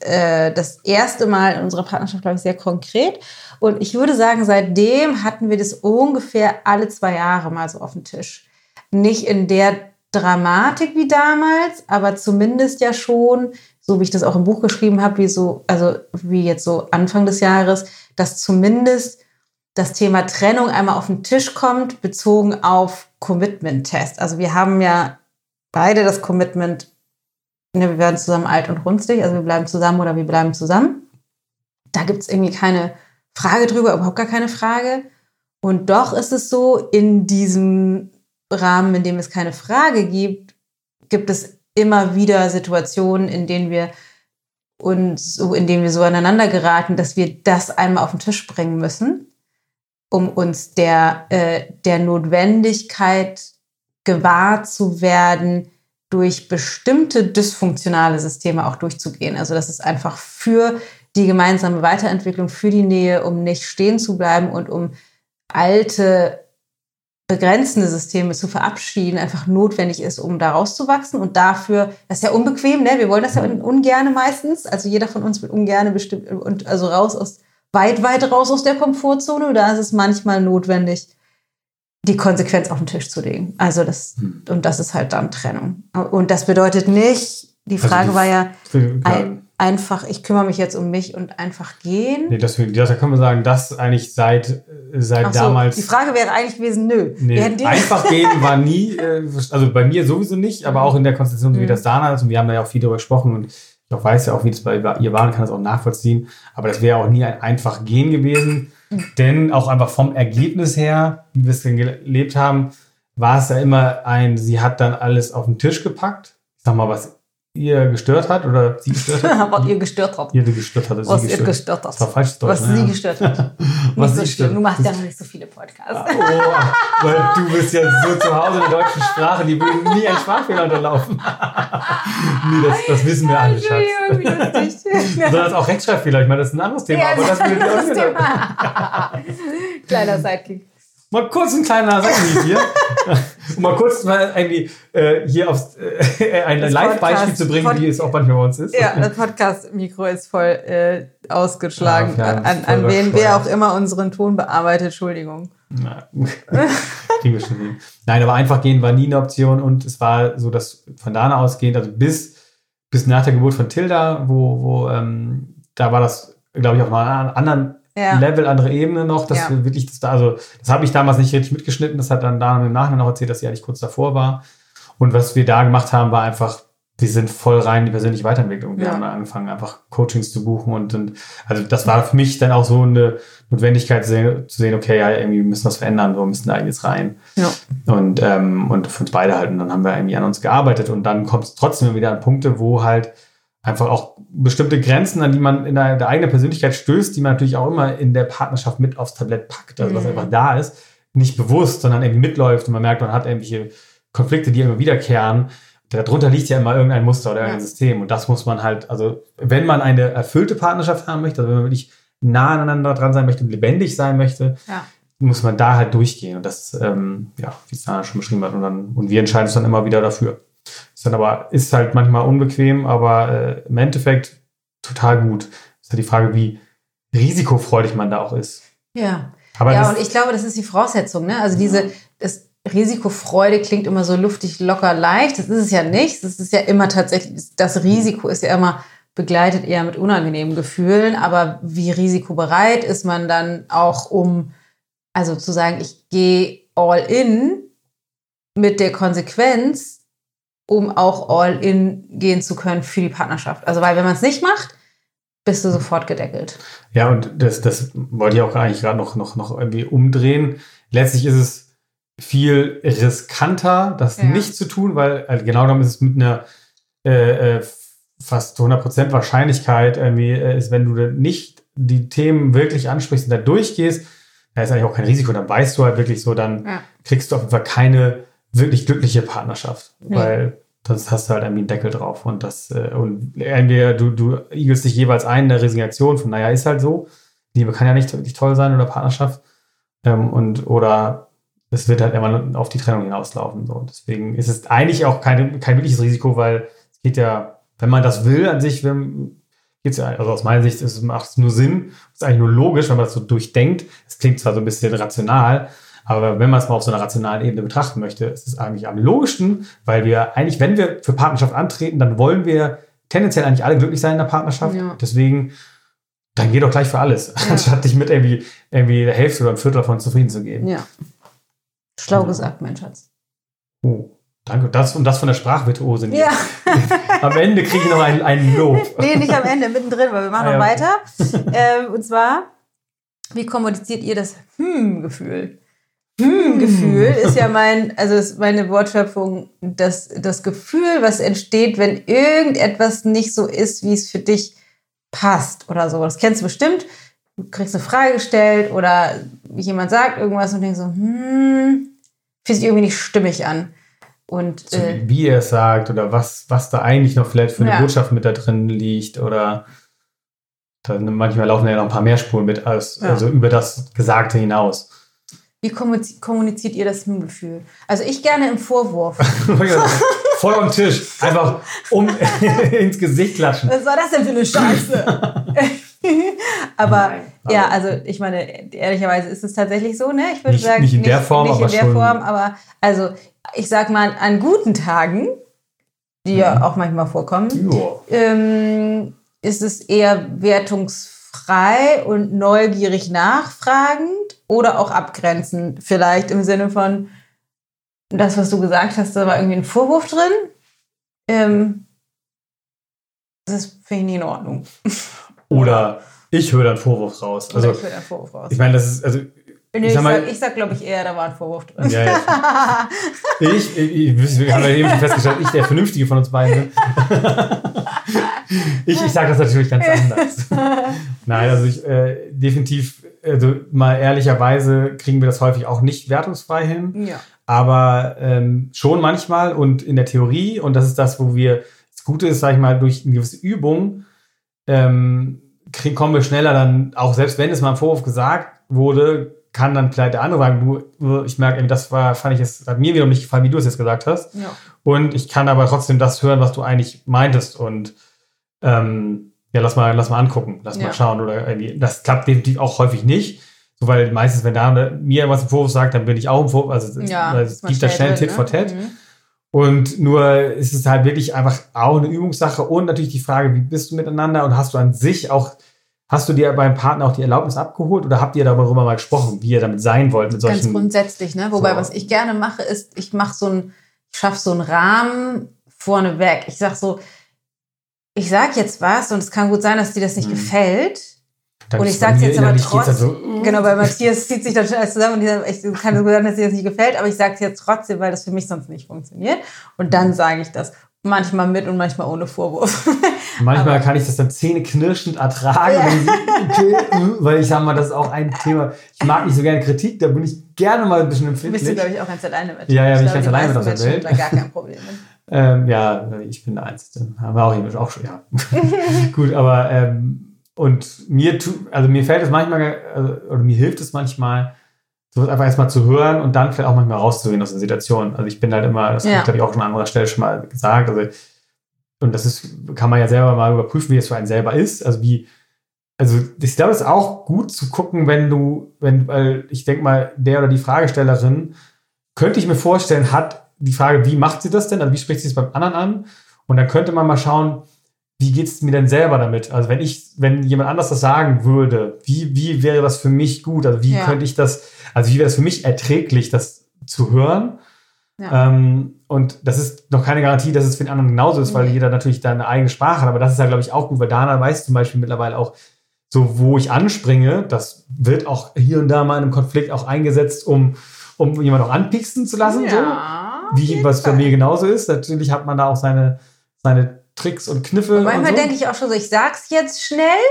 äh, das erste Mal in unserer Partnerschaft, glaube ich, sehr konkret. Und ich würde sagen, seitdem hatten wir das ungefähr alle zwei Jahre mal so auf dem Tisch. Nicht in der Dramatik wie damals, aber zumindest ja schon, so wie ich das auch im Buch geschrieben habe, wie so, also wie jetzt so Anfang des Jahres, dass zumindest das Thema Trennung einmal auf den Tisch kommt, bezogen auf Commitment-Test. Also wir haben ja beide das Commitment, ne, wir werden zusammen alt und runzlig, also wir bleiben zusammen oder wir bleiben zusammen. Da gibt es irgendwie keine Frage drüber, überhaupt gar keine Frage. Und doch ist es so, in diesem Rahmen, in dem es keine Frage gibt, gibt es immer wieder Situationen, in denen wir uns so, in denen wir so aneinander geraten, dass wir das einmal auf den Tisch bringen müssen, um uns der, äh, der Notwendigkeit gewahr zu werden, durch bestimmte dysfunktionale Systeme auch durchzugehen. Also das ist einfach für die gemeinsame Weiterentwicklung, für die Nähe, um nicht stehen zu bleiben und um alte begrenzende Systeme zu verabschieden einfach notwendig ist, um da rauszuwachsen. Und dafür, das ist ja unbequem, ne? Wir wollen das ja ungerne meistens. Also jeder von uns will ungerne bestimmt und also raus aus weit, weit raus aus der Komfortzone oder ist es manchmal notwendig, die Konsequenz auf den Tisch zu legen? Also das, hm. und das ist halt dann Trennung. Und das bedeutet nicht, die also Frage also die, war ja, ein, einfach, ich kümmere mich jetzt um mich und einfach gehen. Nee, das, das kann man sagen, das eigentlich seit, seit so, damals. Die Frage wäre eigentlich gewesen, nö. Nee, einfach gehen war nie, äh, also bei mir sowieso nicht, aber auch in der Konstellation, wie mhm. das da ist. Und wir haben da ja auch viel darüber gesprochen und ich weiß ja auch, wie das bei ihr war und kann das auch nachvollziehen. Aber das wäre auch nie ein einfach gehen gewesen. Mhm. Denn auch einfach vom Ergebnis her, wie wir es gelebt haben, war es ja immer ein, sie hat dann alles auf den Tisch gepackt. Ich sag mal, was ihr gestört hat oder sie gestört hat? was ihr gestört hat. Ihr gestört hat. Was ihr gestört hat. Das war falsch Deutsch. Was ne? sie gestört hat. was sie so gestört. Du machst ja noch nicht so viele Podcasts. oh, weil du bist ja so zu Hause in der deutschen Sprache, die würden nie ein Sprachfehler unterlaufen. nee, das, das wissen wir alle, Schatz. Sondern auch Rechtschreibfehler. Ich meine, das ist ein anderes Thema. Ja, aber das, das, das Thema. Kleiner Sidekick mal kurz ein kleiner Sachen hier. um mal kurz mal irgendwie äh, hier aufs, äh, ein Live-Beispiel zu bringen, Pod wie es auch manchmal bei uns ist. Ja, das Podcast-Mikro ist voll äh, ausgeschlagen. Ja, an, an wen wer auch immer unseren Ton bearbeitet, Entschuldigung. Na, kriegen wir schon hin. Nein, aber einfach gehen war nie eine Option und es war so, dass von da ausgehend, also bis, bis nach der Geburt von Tilda, wo, wo ähm, da war das, glaube ich, auf einer anderen ja. Level, andere Ebene noch, dass ja. wir wirklich das da, also das habe ich damals nicht richtig mitgeschnitten, das hat dann da im Nachhinein noch erzählt, dass sie eigentlich kurz davor war. Und was wir da gemacht haben, war einfach, wir sind voll rein in die persönliche Weiterentwicklung. Wir ja. haben dann angefangen, einfach Coachings zu buchen und, und also das war für mich dann auch so eine Notwendigkeit zu sehen, zu sehen okay, ja, irgendwie müssen wir was verändern, so müssen da jetzt rein. Ja. Und, ähm, und für uns beide halt. Und dann haben wir irgendwie an uns gearbeitet und dann kommt es trotzdem wieder an Punkte, wo halt einfach auch bestimmte Grenzen, an die man in der, der, eigenen Persönlichkeit stößt, die man natürlich auch immer in der Partnerschaft mit aufs Tablett packt, also was mhm. einfach da ist, nicht bewusst, sondern irgendwie mitläuft und man merkt, man hat irgendwelche Konflikte, die immer wiederkehren. Darunter liegt ja immer irgendein Muster oder irgendein ja. System und das muss man halt, also wenn man eine erfüllte Partnerschaft haben möchte, also wenn man wirklich nah aneinander dran sein möchte und lebendig sein möchte, ja. muss man da halt durchgehen und das, ähm, ja, wie es da schon beschrieben hat und dann, und wir entscheiden uns dann immer wieder dafür. Dann aber, ist halt manchmal unbequem, aber äh, im Endeffekt total gut. Ist halt die Frage, wie risikofreudig man da auch ist. Ja. Aber ja, und ich glaube, das ist die Voraussetzung, ne? Also diese, das Risikofreude klingt immer so luftig, locker, leicht. Das ist es ja nicht. Das ist ja immer tatsächlich, das Risiko ist ja immer begleitet eher mit unangenehmen Gefühlen. Aber wie risikobereit ist man dann auch, um, also zu sagen, ich gehe all in mit der Konsequenz, um auch all in gehen zu können für die Partnerschaft. Also, weil wenn man es nicht macht, bist du sofort gedeckelt. Ja, und das, das wollte ich auch eigentlich gerade noch, noch, noch irgendwie umdrehen. Letztlich ist es viel riskanter, das ja. nicht zu tun, weil also genau genommen ist es mit einer äh, äh fast 100% Wahrscheinlichkeit irgendwie äh, ist, wenn du nicht die Themen wirklich ansprichst und da durchgehst, da ist eigentlich auch kein Risiko, dann weißt du halt wirklich so, dann ja. kriegst du auf jeden Fall keine wirklich glückliche Partnerschaft, nee. weil sonst hast du halt irgendwie einen Deckel drauf und das äh, und entweder du, du igelst dich jeweils ein in der Resignation von, naja, ist halt so, Liebe kann ja nicht wirklich toll sein oder Partnerschaft ähm, und oder es wird halt immer auf die Trennung hinauslaufen. So. Deswegen ist es eigentlich auch kein, kein wirkliches Risiko, weil es geht ja, wenn man das will an sich, wenn, geht's ja, also aus meiner Sicht ist, macht es nur Sinn, ist eigentlich nur logisch, wenn man das so durchdenkt. Es klingt zwar so ein bisschen rational, aber wenn man es mal auf so einer rationalen Ebene betrachten möchte, ist es eigentlich am logischsten, weil wir eigentlich, wenn wir für Partnerschaft antreten, dann wollen wir tendenziell eigentlich alle glücklich sein in der Partnerschaft. Ja. Deswegen, dann geh doch gleich für alles, ja. anstatt dich mit irgendwie, irgendwie der Hälfte oder ein Viertel davon zufrieden zu geben. Ja. Schlau ja. gesagt, mein Schatz. Oh. Danke. Das und das von der Sprachvirtuose. Ja. am Ende kriege ich noch einen, einen Lob. Nee, nicht am Ende, mittendrin, weil wir machen ah, noch weiter. ähm, und zwar, wie kommuniziert ihr das Hm-Gefühl? Hm, Gefühl ist ja mein, also ist meine Wortschöpfung, das, das Gefühl, was entsteht, wenn irgendetwas nicht so ist, wie es für dich passt oder so. Das kennst du bestimmt. Du kriegst eine Frage gestellt oder jemand sagt irgendwas und denkst so, hm, fühlt sich irgendwie nicht stimmig an. Und, so, äh, wie er es sagt oder was, was da eigentlich noch vielleicht für eine ja. Botschaft mit da drin liegt oder dann manchmal laufen ja noch ein paar mehr Spuren mit, als, ja. also über das Gesagte hinaus. Wie kommuniziert ihr das Gefühl? Also ich gerne im Vorwurf. Voll am Tisch. Einfach um ins Gesicht klatschen. Was war das denn für eine Scheiße? aber Nein, ja, also ich meine, ehrlicherweise ist es tatsächlich so, ne? Ich würde nicht, sagen, nicht in der Form, nicht aber in der schon. Form, aber also ich sag mal, an guten Tagen, die mhm. ja auch manchmal vorkommen, ähm, ist es eher wertungsfrei und neugierig nachfragend oder auch abgrenzend. Vielleicht im Sinne von, das, was du gesagt hast, da war irgendwie ein Vorwurf drin. Ähm, das finde ich nicht in Ordnung. Oder ich höre dann Vorwurf raus. Also, ich höre dann Vorwurf raus. Ich meine, das ist, also ich, sag, mal, ich sag, glaube ich, eher, da war ein Vorwurf drin. Ja, ja. ich, ich, ich, wir haben ja eben schon festgestellt, ich der Vernünftige von uns beiden ich ich sage das natürlich ganz anders. Nein, also ich äh, definitiv, also mal ehrlicherweise kriegen wir das häufig auch nicht wertungsfrei hin. Ja. Aber ähm, schon manchmal und in der Theorie, und das ist das, wo wir, das Gute ist, sage ich mal, durch eine gewisse Übung, ähm, kriegen, kommen wir schneller dann, auch selbst wenn es mal im Vorwurf gesagt wurde, kann dann vielleicht der andere sagen, du, ich merke, das war, fand ich es, hat mir wiederum nicht gefallen, wie du es jetzt gesagt hast. Ja. Und ich kann aber trotzdem das hören, was du eigentlich meintest. Und ähm, ja, lass mal, lass mal angucken, lass ja. mal schauen. Oder irgendwie, das klappt definitiv auch häufig nicht. So, weil meistens, wenn da mir was im Vorwurf sagt, dann bin ich auch im Vorwurf. Also ja, es gibt da schnell Tit ne? for Tat. Mhm. Und nur ist es halt wirklich einfach auch eine Übungssache und natürlich die Frage, wie bist du miteinander und hast du an sich auch Hast du dir beim Partner auch die Erlaubnis abgeholt oder habt ihr darüber mal gesprochen, wie ihr damit sein wollt? Mit solchen Ganz grundsätzlich, ne? Wobei, so. was ich gerne mache, ist, ich mache so ein, ich schaffe so einen Rahmen vorneweg. Ich sag so, ich sag jetzt was und es kann gut sein, dass dir das nicht hm. gefällt. Dann und ich sage jetzt aber trotzdem, so, genau, bei Matthias zieht sich dann schon alles zusammen und ich kann so gut sein, dass dir das nicht gefällt, aber ich sage es jetzt trotzdem, weil das für mich sonst nicht funktioniert. Und dann sage ich das. Manchmal mit und manchmal ohne Vorwurf. Manchmal kann ich das dann zähneknirschend ertragen, ja. okay, äh, weil ich sage mal, das ist auch ein Thema. Ich mag nicht so gerne Kritik, da bin ich gerne mal ein bisschen empfindlich. Bist du, glaube ich, auch ganz alleine mit. Ja, ja, bin ich ganz alleine mit aus der Welt. Da gar kein Problem mit. Ähm, ja, ich bin der Einzige. Haben wir auch eben auch schon, ja. Gut, aber ähm, und mir tu, also mir fällt es manchmal, also, oder mir hilft es manchmal, sowas einfach erstmal zu hören und dann vielleicht auch manchmal rauszugehen aus der Situation. Also ich bin halt immer, das ja. habe ich glaube ich auch schon an anderer Stelle schon mal gesagt, also und das ist, kann man ja selber mal überprüfen, wie es für einen selber ist. Also wie, also ich glaube, es ist auch gut zu gucken, wenn du, wenn, weil ich denke mal, der oder die Fragestellerin, könnte ich mir vorstellen, hat die Frage, wie macht sie das denn? Also wie spricht sie es beim anderen an? Und dann könnte man mal schauen, wie geht es mir denn selber damit? Also wenn ich, wenn jemand anders das sagen würde, wie, wie wäre das für mich gut? Also wie ja. könnte ich das, also wie wäre es für mich erträglich, das zu hören? Ja. Ähm, und das ist noch keine Garantie, dass es für den anderen genauso ist, weil jeder natürlich da eine eigene Sprache hat. Aber das ist ja, glaube ich, auch gut, weil Dana weiß zum Beispiel mittlerweile auch, so wo ich anspringe, das wird auch hier und da mal in einem Konflikt auch eingesetzt, um, um jemanden auch anpieksen zu lassen. Ja, so. Wie was bei mir genauso ist. Natürlich hat man da auch seine, seine Tricks und Kniffe. Und manchmal und so. denke ich auch schon so, ich sag's jetzt schnell.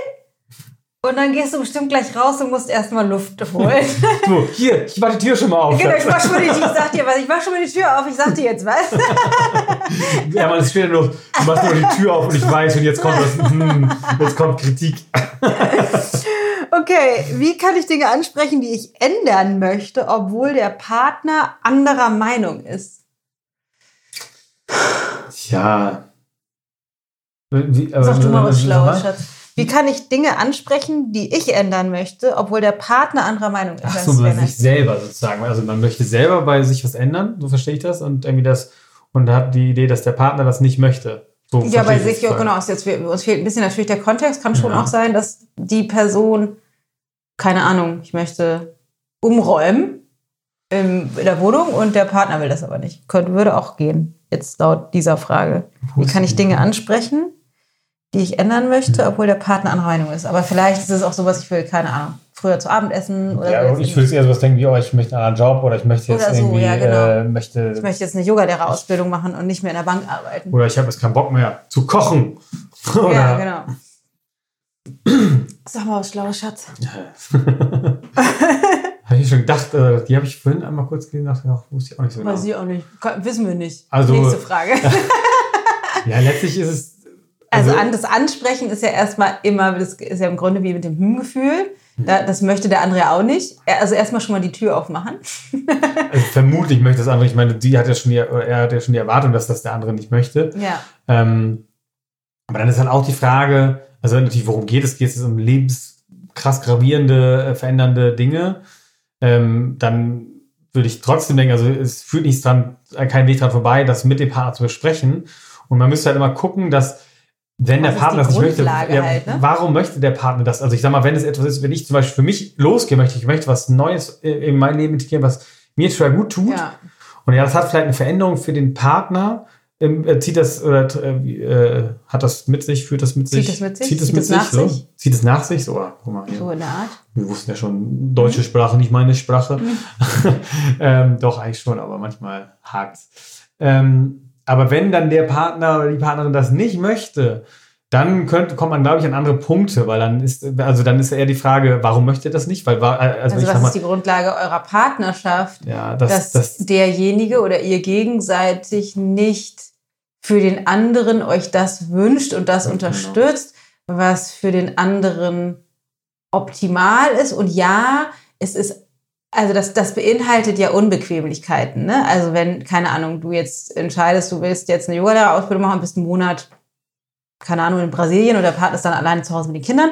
Und dann gehst du bestimmt gleich raus und musst erstmal Luft holen. so, hier, ich mach die Tür schon mal auf. Genau, ich mach schon mal die, ich sag dir was, ich mach schon mal die Tür auf, ich sag dir jetzt was. ja, man, steht ja nur, du machst nur die Tür auf und ich weiß, und jetzt kommt das, hm, jetzt kommt Kritik. okay, wie kann ich Dinge ansprechen, die ich ändern möchte, obwohl der Partner anderer Meinung ist? Ja. Wie, Sag du mal was Schlaues, Schatz. Wie kann ich Dinge ansprechen, die ich ändern möchte, obwohl der Partner anderer Meinung ist? Ach so, bei sich selber sozusagen. Also man möchte selber bei sich was ändern, so verstehe ich das, und irgendwie das, und hat die Idee, dass der Partner das nicht möchte. So ja, bei sich, ja, genau. Jetzt, uns fehlt ein bisschen natürlich der Kontext. Kann schon ja. auch sein, dass die Person, keine Ahnung, ich möchte umräumen in der Wohnung und der Partner will das aber nicht. Könnte, würde auch gehen, jetzt laut dieser Frage. Wie kann ich Dinge ansprechen, die ich ändern möchte, mhm. obwohl der Partner anderer Meinung ist. Aber vielleicht ist es auch sowas, ich will, keine Ahnung, früher zu Abendessen oder Ja, so ich würde eher sowas denken wie, oh, ich möchte einen anderen Job oder ich möchte jetzt so, irgendwie, ja, genau. äh, möchte... Ich möchte jetzt eine Yoga-Lehrerausbildung machen und nicht mehr in der Bank arbeiten. Oder ich habe jetzt keinen Bock mehr zu kochen. ja, genau. Sag mal was Schlaues, Schatz. habe ich schon gedacht, äh, die habe ich vorhin einmal kurz gesehen, dachte ich, wusste ich auch nicht so genau. Weiß ich auch nicht. Wissen wir nicht. Also, Nächste Frage. ja, letztlich ist es also, also an, das Ansprechen ist ja erstmal immer, das ist ja im Grunde wie mit dem Hm-Gefühl. Da, das möchte der andere auch nicht. Also erstmal schon mal die Tür aufmachen. also vermutlich möchte das andere. Ich meine, die hat ja schon die, er hat ja schon die Erwartung, dass das der andere nicht möchte. Ja. Ähm, aber dann ist halt auch die Frage, Also natürlich, worum geht es? Geht es um lebenskrass gravierende, äh, verändernde Dinge? Ähm, dann würde ich trotzdem denken, also es führt nichts dran, kein Weg dran vorbei, das mit dem Partner zu besprechen. Und man müsste halt immer gucken, dass wenn Was der Partner das nicht möchte, halt, ne? warum möchte der Partner das? Also ich sag mal, wenn es etwas ist, wenn ich zum Beispiel für mich losgehe, möchte ich möchte was Neues in mein Leben integrieren, was mir total gut tut. Ja. Und ja, das hat vielleicht eine Veränderung für den Partner. Äh, zieht das oder äh, äh, hat das mit sich, führt das mit sich? Zieht es mit sich? Zieht es mit sich, so? sich? Zieht es nach sich? So, guck mal, so in der Art. Wir wussten ja schon, deutsche mhm. Sprache, nicht meine Sprache. Mhm. ähm, doch, eigentlich schon, aber manchmal hakt ähm, aber wenn dann der Partner oder die Partnerin das nicht möchte, dann könnte, kommt man, glaube ich, an andere Punkte, weil dann ist, also dann ist eher die Frage, warum möchte ihr das nicht? Weil, also, also was mal, ist die Grundlage eurer Partnerschaft? Ja, das, dass das, derjenige oder ihr gegenseitig nicht für den anderen euch das wünscht und das genau. unterstützt, was für den anderen optimal ist. Und ja, es ist also das, das beinhaltet ja Unbequemlichkeiten. Ne? Also wenn, keine Ahnung, du jetzt entscheidest, du willst jetzt eine Yoga-Ausbildung machen, bist einen Monat, keine Ahnung, in Brasilien oder der Partner ist dann alleine zu Hause mit den Kindern,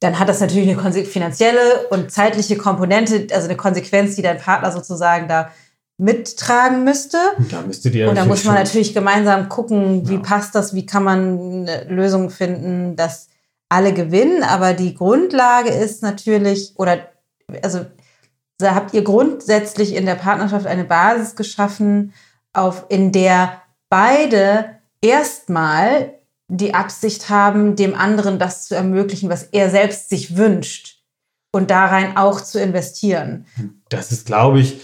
dann hat das natürlich eine finanzielle und zeitliche Komponente, also eine Konsequenz, die dein Partner sozusagen da mittragen müsste. Und da, müsste die und da muss man natürlich gemeinsam gucken, wie ja. passt das, wie kann man eine Lösung finden, dass alle gewinnen. Aber die Grundlage ist natürlich, oder also da habt ihr grundsätzlich in der Partnerschaft eine Basis geschaffen, auf, in der beide erstmal die Absicht haben, dem anderen das zu ermöglichen, was er selbst sich wünscht und darein auch zu investieren. Das ist, glaube ich,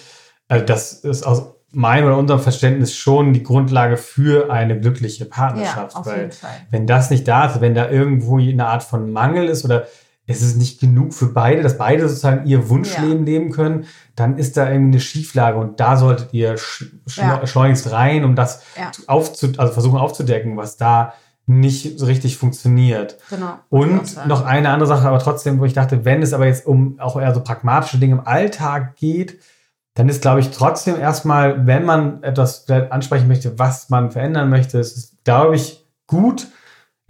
also das ist aus meinem oder unserem Verständnis schon die Grundlage für eine glückliche Partnerschaft. Ja, Fall. Wenn das nicht da ist, wenn da irgendwo eine Art von Mangel ist oder es ist nicht genug für beide, dass beide sozusagen ihr Wunschleben ja. leben können, dann ist da irgendwie eine Schieflage und da solltet ihr sch ja. schleunigst rein, um das ja. aufzu also versuchen aufzudecken, was da nicht so richtig funktioniert. Genau. Und noch eine andere Sache, aber trotzdem, wo ich dachte, wenn es aber jetzt um auch eher so pragmatische Dinge im Alltag geht, dann ist, glaube ich, trotzdem erstmal, wenn man etwas ansprechen möchte, was man verändern möchte, ist es, glaube ich, gut,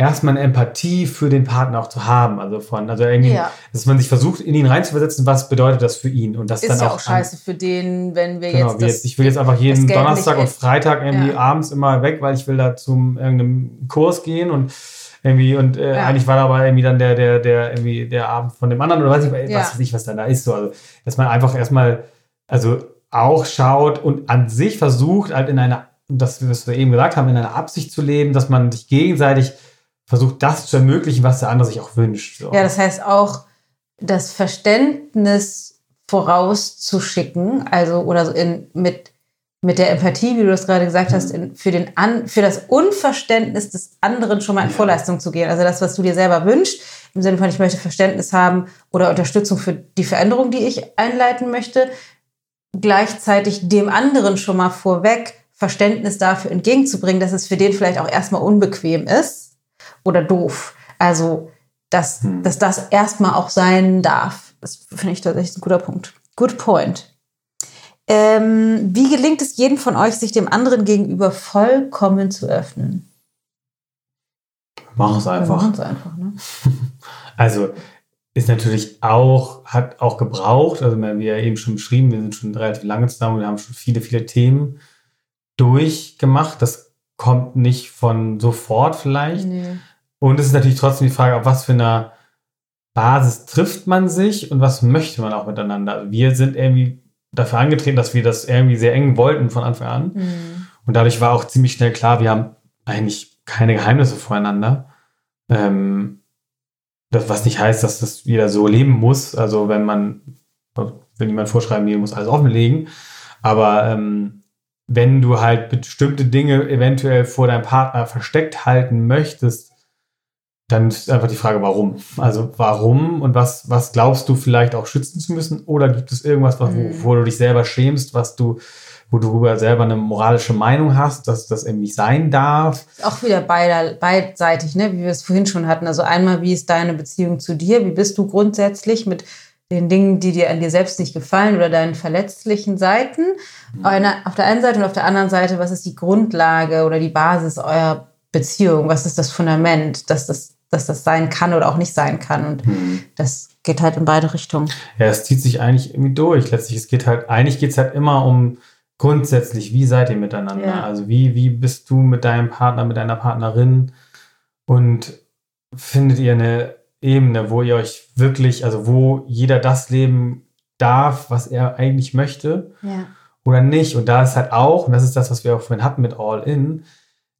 erstmal eine Empathie für den Partner auch zu haben. Also von, also irgendwie, ja. dass man sich versucht, in ihn reinzuversetzen, was bedeutet das für ihn. Und das ist dann ja auch, auch scheiße für den, wenn wir genau, jetzt, das, Ich will jetzt einfach jeden Donnerstag und Freitag irgendwie ja. abends immer weg, weil ich will da zum irgendeinem Kurs gehen und irgendwie und äh, ja. eigentlich war da aber irgendwie dann der der der irgendwie der Abend von dem anderen oder weiß ich was weiß ich was dann da ist so also dass man einfach erstmal also auch schaut und an sich versucht halt in einer das was wir eben gesagt haben in einer Absicht zu leben dass man sich gegenseitig versucht, das zu ermöglichen, was der andere sich auch wünscht. So. Ja, das heißt auch, das Verständnis vorauszuschicken, also oder so in, mit, mit der Empathie, wie du das gerade gesagt hast, in, für, den An, für das Unverständnis des anderen schon mal in Vorleistung zu gehen. Also das, was du dir selber wünschst, im Sinne von, ich möchte Verständnis haben oder Unterstützung für die Veränderung, die ich einleiten möchte, gleichzeitig dem anderen schon mal vorweg Verständnis dafür entgegenzubringen, dass es für den vielleicht auch erstmal unbequem ist oder doof. Also, dass, hm. dass das erstmal auch sein darf. Das finde ich tatsächlich ein guter Punkt. Good point. Ähm, wie gelingt es jedem von euch, sich dem anderen gegenüber vollkommen zu öffnen? Mach es einfach. Mach es einfach, ne? Also, ist natürlich auch, hat auch gebraucht, also wie ja eben schon beschrieben, wir sind schon relativ lange zusammen und wir haben schon viele, viele Themen durchgemacht. Das kommt nicht von sofort vielleicht. Nee. Und es ist natürlich trotzdem die Frage, auf was für einer Basis trifft man sich und was möchte man auch miteinander. Wir sind irgendwie dafür angetreten, dass wir das irgendwie sehr eng wollten von Anfang an. Mhm. Und dadurch war auch ziemlich schnell klar, wir haben eigentlich keine Geheimnisse voreinander. Ähm, das, was nicht heißt, dass das jeder so leben muss. Also wenn man, will niemand vorschreiben, jeder muss alles offenlegen. Aber ähm, wenn du halt bestimmte Dinge eventuell vor deinem Partner versteckt halten möchtest, dann ist einfach die Frage, warum. Also warum und was, was glaubst du vielleicht auch schützen zu müssen? Oder gibt es irgendwas, was, mhm. wo, du dich selber schämst, was du, wo du darüber selber eine moralische Meinung hast, dass das irgendwie sein darf? Auch wieder beider, beidseitig, ne? wie wir es vorhin schon hatten. Also einmal, wie ist deine Beziehung zu dir? Wie bist du grundsätzlich mit den Dingen, die dir an dir selbst nicht gefallen oder deinen verletzlichen Seiten? Mhm. Auf der einen Seite und auf der anderen Seite, was ist die Grundlage oder die Basis eurer Beziehung? Was ist das Fundament, dass das dass das sein kann oder auch nicht sein kann. Und mhm. das geht halt in beide Richtungen. Ja, es zieht sich eigentlich irgendwie durch. Letztlich, es geht halt, eigentlich geht es halt immer um grundsätzlich, wie seid ihr miteinander? Ja. Also wie, wie bist du mit deinem Partner, mit deiner Partnerin und findet ihr eine Ebene, wo ihr euch wirklich, also wo jeder das leben darf, was er eigentlich möchte ja. oder nicht. Und da ist halt auch, und das ist das, was wir auch vorhin hatten mit All In,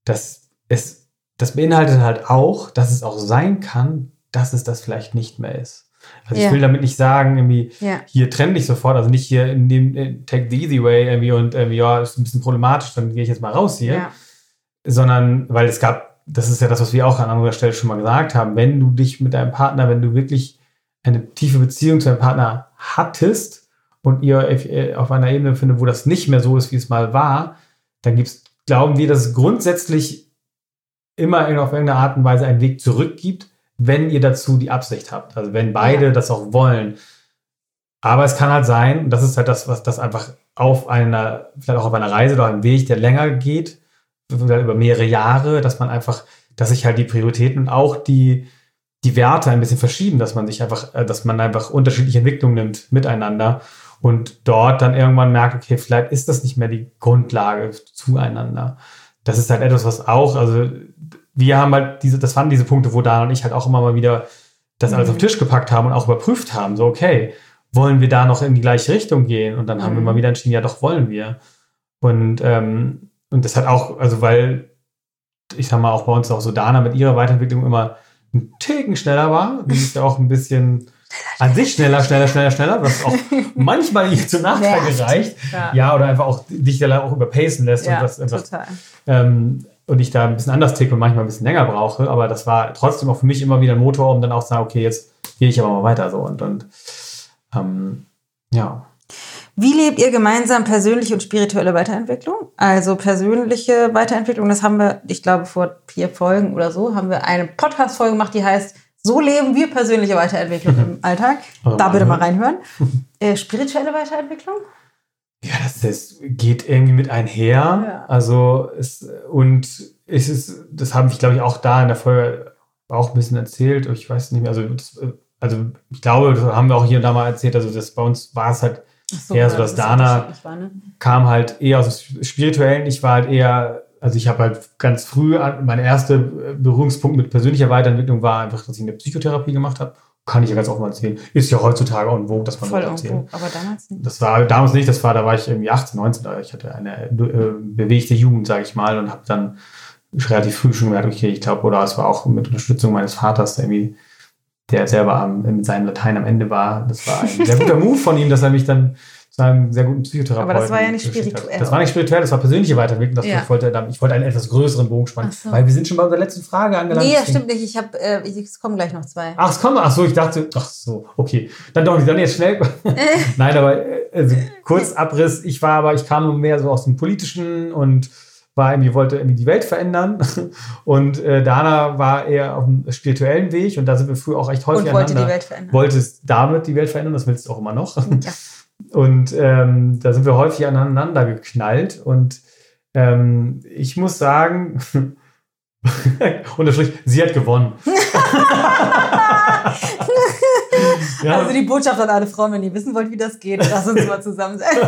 dass es, das beinhaltet halt auch, dass es auch sein kann, dass es das vielleicht nicht mehr ist. Also ja. ich will damit nicht sagen, irgendwie, ja. hier trenn dich sofort, also nicht hier in dem in Take the Easy Way irgendwie und irgendwie, ja, ist ein bisschen problematisch, dann gehe ich jetzt mal raus hier. Ja. Sondern, weil es gab, das ist ja das, was wir auch an anderer Stelle schon mal gesagt haben, wenn du dich mit deinem Partner, wenn du wirklich eine tiefe Beziehung zu deinem Partner hattest und ihr äh, auf einer Ebene findet, wo das nicht mehr so ist, wie es mal war, dann gibt's, glauben wir, dass es grundsätzlich immer auf irgendeine Art und Weise einen Weg zurück gibt, wenn ihr dazu die Absicht habt. Also wenn beide ja. das auch wollen. Aber es kann halt sein, und das ist halt das, was das einfach auf einer, vielleicht auch auf einer Reise oder einem Weg, der länger geht, über mehrere Jahre, dass man einfach, dass sich halt die Prioritäten und auch die, die Werte ein bisschen verschieben, dass man sich einfach, äh, dass man einfach unterschiedliche Entwicklungen nimmt miteinander und dort dann irgendwann merkt, okay, vielleicht ist das nicht mehr die Grundlage zueinander. Das ist halt etwas, was auch, also wir haben halt diese, das waren diese Punkte, wo da und ich halt auch immer mal wieder das alles mhm. auf den Tisch gepackt haben und auch überprüft haben. So, okay, wollen wir da noch in die gleiche Richtung gehen? Und dann mhm. haben wir mhm. mal wieder entschieden, ja, doch wollen wir. Und, ähm, und das hat auch, also weil, ich sag mal, auch bei uns auch so Dana mit ihrer Weiterentwicklung immer ein Ticken schneller war. Die ist ja auch ein bisschen an sich schneller, schneller, schneller, schneller, was auch manchmal ihr zu Nachteil gereicht. Ja. ja. oder einfach auch dich da auch überpacen lässt. Ja, und das einfach, total. Ähm, und ich da ein bisschen anders ticke und manchmal ein bisschen länger brauche. Aber das war trotzdem auch für mich immer wieder ein Motor, um dann auch zu sagen, okay, jetzt gehe ich aber mal weiter so. Und, und ähm, ja. Wie lebt ihr gemeinsam persönliche und spirituelle Weiterentwicklung? Also persönliche Weiterentwicklung, das haben wir, ich glaube, vor vier Folgen oder so, haben wir eine Podcast-Folge gemacht, die heißt So leben wir persönliche Weiterentwicklung im Alltag. Da bitte mal reinhören. Äh, spirituelle Weiterentwicklung? Ja, das, das geht irgendwie mit einher. Ja. Also es, und es ist, das habe ich, glaube ich, auch da in der Folge auch ein bisschen erzählt. Ich weiß nicht mehr, also, das, also ich glaube, das haben wir auch hier und da mal erzählt. Also das bei uns war es halt so, eher so, dass Dana war, ne? kam halt eher aus dem Spirituellen. Ich war halt eher, also ich habe halt ganz früh, mein erster Berührungspunkt mit persönlicher Weiterentwicklung war einfach, dass ich eine Psychotherapie gemacht habe kann ich ja ganz offen erzählen. Ist ja heutzutage auch ein Vogue, dass man Voll das erzählt. Aber damals nicht. Das war damals nicht, das war, da war ich irgendwie 18, 19, da ich hatte eine äh, bewegte Jugend, sage ich mal, und habe dann relativ früh schon gemerkt, okay, ich glaube, oder es war auch mit Unterstützung meines Vaters, der irgendwie, der selber am, mit seinem Latein am Ende war. Das war ein sehr guter Move von ihm, dass er mich dann zu einem sehr guten Psychotherapeuten. Aber das war ja nicht spirituell. Das war nicht spirituell, das war persönliche Weiterentwicklung. Ja. ich, wollte, ich wollte einen etwas größeren Bogen spannen, so. weil wir sind schon bei unserer letzten Frage angelangt. Nee, das stimmt nicht. Ich habe, äh, es kommen gleich noch zwei. Ach, es kommen, ach so, ich dachte, ach so, okay. Dann doch nicht, dann jetzt schnell. Nein, aber äh, also, kurz Abriss. Ich war aber, ich kam mehr so aus dem Politischen und war irgendwie, wollte irgendwie die Welt verändern. Und äh, Dana war eher auf dem spirituellen Weg und da sind wir früher auch echt häufig und wollte die Welt verändern. Wolltest damit die Welt verändern, das willst du auch immer noch. Ja. Und ähm, da sind wir häufig aneinander geknallt. Und ähm, ich muss sagen, unterstrich, sie hat gewonnen. ja. Also die Botschaft an alle Frauen, wenn ihr wissen wollt, wie das geht, lass uns mal zusammen sein.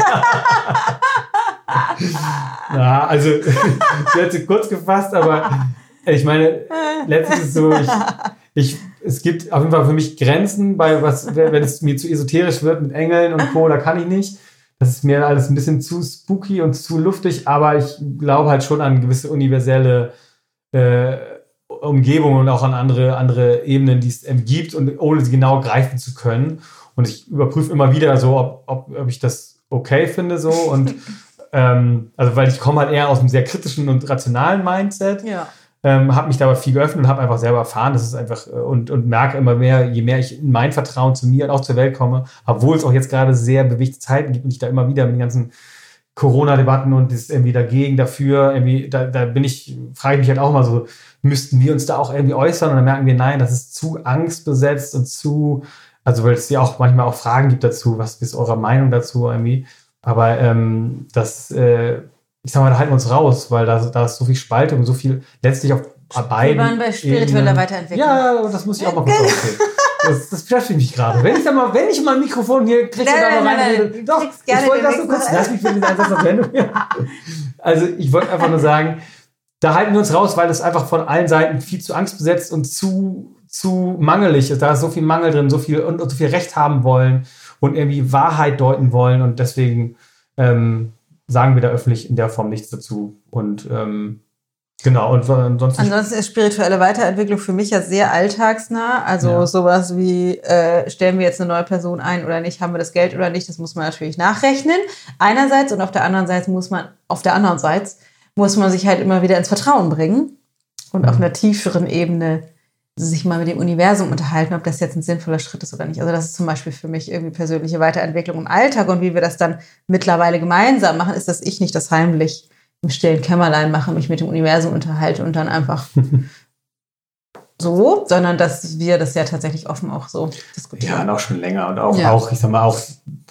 ja, also ich werde kurz gefasst, aber ich meine, es so, ich, ich, es gibt auf jeden Fall für mich Grenzen, bei was, wenn es mir zu esoterisch wird mit Engeln und Co., da kann ich nicht. Das ist mir alles ein bisschen zu spooky und zu luftig, aber ich glaube halt schon an gewisse universelle äh, Umgebungen und auch an andere, andere Ebenen, die es gibt und ohne sie genau greifen zu können. Und ich überprüfe immer wieder so, ob, ob, ob ich das okay finde so und ähm, also weil ich komme halt eher aus einem sehr kritischen und rationalen Mindset. Ja. Ähm, habe mich da aber viel geöffnet und habe einfach selber erfahren, dass es einfach äh, und, und merke immer mehr, je mehr ich in mein Vertrauen zu mir und auch zur Welt komme, obwohl es auch jetzt gerade sehr bewegte Zeiten gibt und ich da immer wieder mit den ganzen Corona-Debatten und das irgendwie dagegen, dafür, irgendwie, da, da bin ich, frage ich mich halt auch mal so, müssten wir uns da auch irgendwie äußern? Und dann merken wir, nein, das ist zu angstbesetzt und zu, also weil es ja auch manchmal auch Fragen gibt dazu, was ist eure Meinung dazu irgendwie, aber ähm, das äh, ich sag mal, da halten wir uns raus, weil da, da ist so viel Spaltung, so viel letztlich auch beiden. Wir waren bei spiritueller Weiterentwicklung. Ja, das muss ich auch mal kurz aufzählen. Das, das beschäftigt mich gerade. Wenn ich da mal, wenn ich mal ein Mikrofon hier kriege Nein, und da nein, mal nein. doch, ich wollte das so kurz, lass mich für den Einsatz noch Ende. Also ich wollte einfach nur sagen, da halten wir uns raus, weil es einfach von allen Seiten viel zu angstbesetzt und zu, zu mangelig ist. Da ist so viel Mangel drin, so viel und, und so viel Recht haben wollen und irgendwie Wahrheit deuten wollen und deswegen ähm, sagen wir da öffentlich in der Form nichts dazu. Und ähm, genau, und ansonsten. Ansonsten ist spirituelle Weiterentwicklung für mich ja sehr alltagsnah. Also Ja. sowas wie, äh, stellen wir jetzt eine neue Person ein oder nicht, haben wir das Geld oder nicht, das muss man natürlich nachrechnen. Einerseits und auf der anderen Seite muss man, auf der anderen Seite muss man sich halt immer wieder ins Vertrauen bringen und auf Mhm. einer tieferen Ebene sich mal mit dem Universum unterhalten, ob das jetzt ein sinnvoller Schritt ist oder nicht. Also das ist zum Beispiel für mich irgendwie persönliche Weiterentwicklung im Alltag und wie wir das dann mittlerweile gemeinsam machen, ist, dass ich nicht das heimlich im stillen Kämmerlein mache, mich mit dem Universum unterhalte und dann einfach so, sondern dass wir das ja tatsächlich offen auch so Ja, diskutieren. und auch schon länger. Und auch, Ja. auch, ich sag mal, auch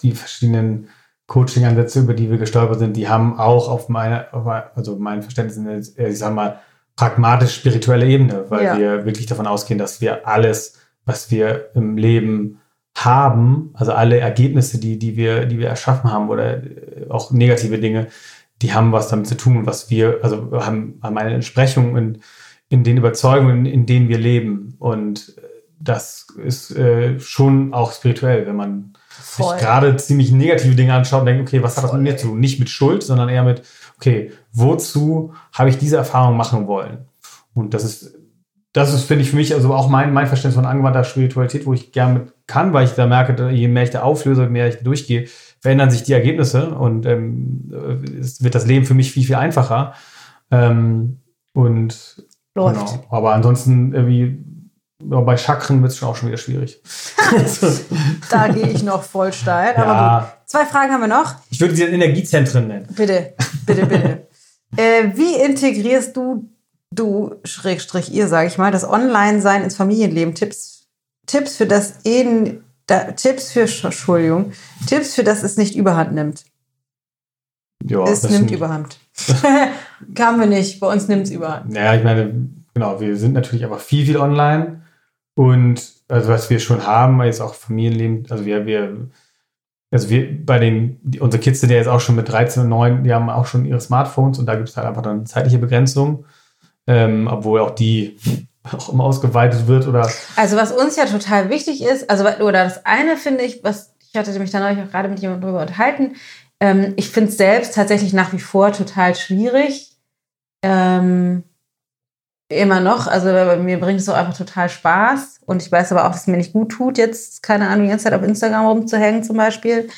die verschiedenen Coaching-Ansätze, über die wir gestolpert sind, die haben auch auf meine, also mein Verständnis, eine, ich sag mal, pragmatisch-spirituelle Ebene, weil Ja. wir wirklich davon ausgehen, dass wir alles, was wir im Leben haben, also alle Ergebnisse, die, die, wir, die wir erschaffen haben oder äh, auch negative Dinge, die haben was damit zu tun, was wir, also haben, haben eine Entsprechung in, in den Überzeugungen, in denen wir leben. Und das ist äh, schon auch spirituell, wenn man Voll. sich gerade ziemlich negative Dinge anschaut und denkt, okay, was hat das mit Voll. mir zu tun? Nicht mit Schuld, sondern eher mit, okay, wozu habe ich diese Erfahrung machen wollen? Und das ist, das ist, finde ich, für mich also auch mein, mein Verständnis von angewandter Spiritualität, wo ich gerne mit kann, weil ich da merke, je mehr ich da auflöse, je mehr ich durchgehe, verändern sich die Ergebnisse und ähm, es wird das Leben für mich viel, viel einfacher. Ähm, und Läuft. Genau. Aber ansonsten irgendwie ja, bei Chakren wird es schon auch schon wieder schwierig. Da gehe ich noch voll steil. Aber gut. ja, Zwei Fragen haben wir noch. ich würde sie dann Energiezentren nennen. Bitte, bitte, bitte. äh, wie integrierst du, du, Schrägstrich ihr, sage ich mal, das Online-Sein ins Familienleben? Tipps, Tipps für das Ehen, da, Tipps für, Entschuldigung, Tipps für das es nicht überhand nimmt. Ja, es nimmt sind- überhand. Kamen wir nicht, bei uns nimmt es überhand. Naja, ich meine, genau, wir sind natürlich einfach viel, viel online. Und also was wir schon haben, jetzt auch Familienleben, also wir, wir, also wir bei den, die, unsere Kids sind ja jetzt auch schon mit 13 und 9, die haben auch schon ihre Smartphones und da gibt es halt einfach dann zeitliche Begrenzungen. Ähm, obwohl auch die auch immer ausgeweitet wird oder Also was uns ja total wichtig ist, also oder das eine finde ich, was ich hatte mich da neulich auch gerade mit jemandem drüber unterhalten, ähm, ich finde es selbst tatsächlich nach wie vor total schwierig. Ähm, immer noch, also mir bringt es so einfach total Spaß und ich weiß aber auch, dass es mir nicht gut tut, jetzt, keine Ahnung, die ganze Zeit auf Instagram rumzuhängen zum Beispiel.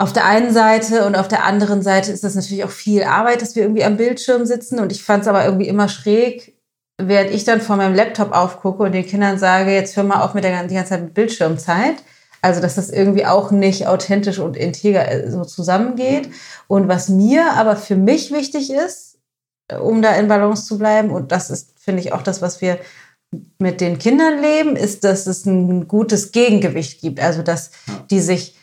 Auf der einen Seite und auf der anderen Seite ist das natürlich auch viel Arbeit, dass wir irgendwie am Bildschirm sitzen und ich fand es aber irgendwie immer schräg, während ich dann vor meinem Laptop aufgucke und den Kindern sage, jetzt hör mal auf mit der die ganze Zeit mit Bildschirmzeit. Also, dass das irgendwie auch nicht authentisch und integer äh, so zusammengeht. Und was mir aber für mich wichtig ist, um da in Balance zu bleiben, und das ist, finde ich, auch das, was wir mit den Kindern leben, ist, dass es ein gutes Gegengewicht gibt. Also, dass die sich